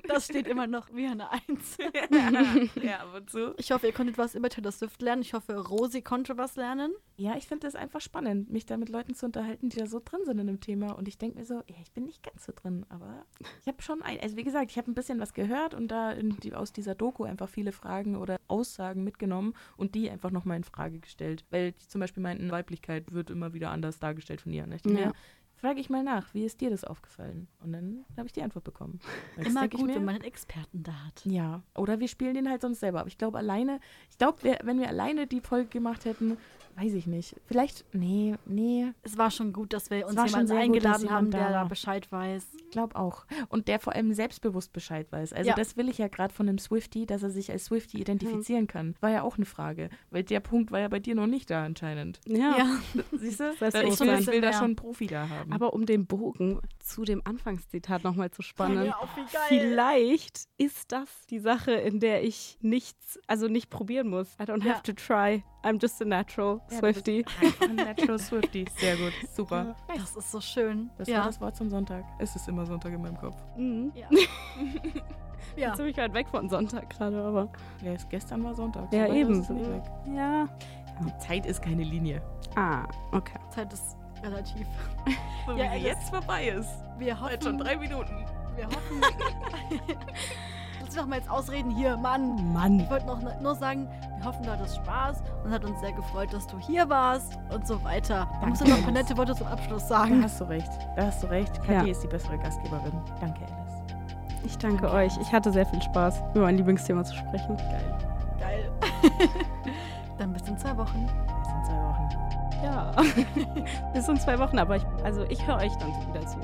C: Das steht immer noch wie eine Eins.
B: ja, ab und zu.
C: Ich hoffe, ihr konntet was über Taylor Swift lernen. Ich hoffe, Rosi konnte was lernen.
B: Ja, ich finde das einfach spannend, mich da mit Leuten zu unterhalten, die da so drin sind in dem Thema. Und ich denke mir so, ja, ich bin nicht ganz so drin, aber ich habe schon, ein, also wie gesagt, ich habe ein bisschen was gehört und da die, aus dieser Doku einfach viele Fragen oder Aussagen mitgenommen und die einfach nochmal in Frage gestellt. Weil die zum Beispiel meinten, Weiblichkeit wird immer wieder anders dargestellt von ihr. Und ich
A: Ja.
B: mir, frage ich mal nach, wie ist dir das aufgefallen? Und dann habe ich die Antwort bekommen. Jetzt
C: Immer gut,
B: mir,
C: wenn man einen Experten da hat.
B: ja, oder wir spielen den halt sonst selber. Aber ich glaube alleine, ich glaube, wenn wir alleine die Folge gemacht hätten, weiß ich nicht. Vielleicht, nee, nee,
C: Es war schon gut, dass wir uns jemanden
B: sehr gut,
C: eingeladen
B: dass
C: haben, der da. Bescheid weiß.
B: ich glaube auch. Und der vor allem selbstbewusst Bescheid weiß. Also
C: Ja.
B: das will ich ja gerade von einem Swifty, dass er sich als Swifty identifizieren kann. War ja auch eine Frage. Weil der Punkt war ja bei dir noch nicht da anscheinend.
A: Ja.
B: Siehst du?
A: Selbstbewusstsein.
B: Ich will, ich will da
C: Ja.
B: schon einen Profi da haben.
A: Aber um den Bogen zu dem Anfangszitat nochmal zu spannen.
C: Ja, auf wie geil.
A: Vielleicht ist das die Sache, in der ich nichts, also nicht probieren muss. I don't
C: Ja.
A: have to try. I'm just a natural
B: Ja,
A: Swifty.
B: Natural Swifty. Sehr gut. Super.
C: Das ist so schön.
B: Das
C: ja.
B: war das Wort zum Sonntag. Es ist immer Sonntag in meinem Kopf.
A: Mhm.
C: ja.
A: Ja. Ziemlich weit weg von Sonntag gerade, aber.
B: Ja, es- gestern war Sonntag.
A: Ja, eben.
B: ist es nicht weg.
A: Ja.
B: Die Zeit ist keine Linie.
A: Ah, okay.
C: Zeit ist relativ.
B: So
C: Ja,
B: wie sie
C: das-
B: jetzt vorbei ist.
C: Wir
B: Heute schon
C: hoffen.
B: drei Minuten.
C: Wir hoffen. Lass doch mal jetzt ausreden hier, Mann. Ich
A: Mann.
C: wollte noch nur sagen, wir hoffen, du hattest Spaß und hat uns sehr gefreut, dass du hier warst und so weiter. Da musst du noch ein paar nette Worte zum Abschluss
B: Da
C: sagen.
B: hast du recht. Da hast du recht. Kathi
A: Ja.
B: ist die bessere Gastgeberin. Danke, Alice.
A: Ich danke euch. Ich hatte sehr viel Spaß, über mein Lieblingsthema zu sprechen.
B: Geil.
C: Geil. Dann bis in zwei Wochen.
B: Bis in zwei Wochen.
A: Ja. Bis in zwei Wochen, aber ich, also ich höre euch dann wieder zu.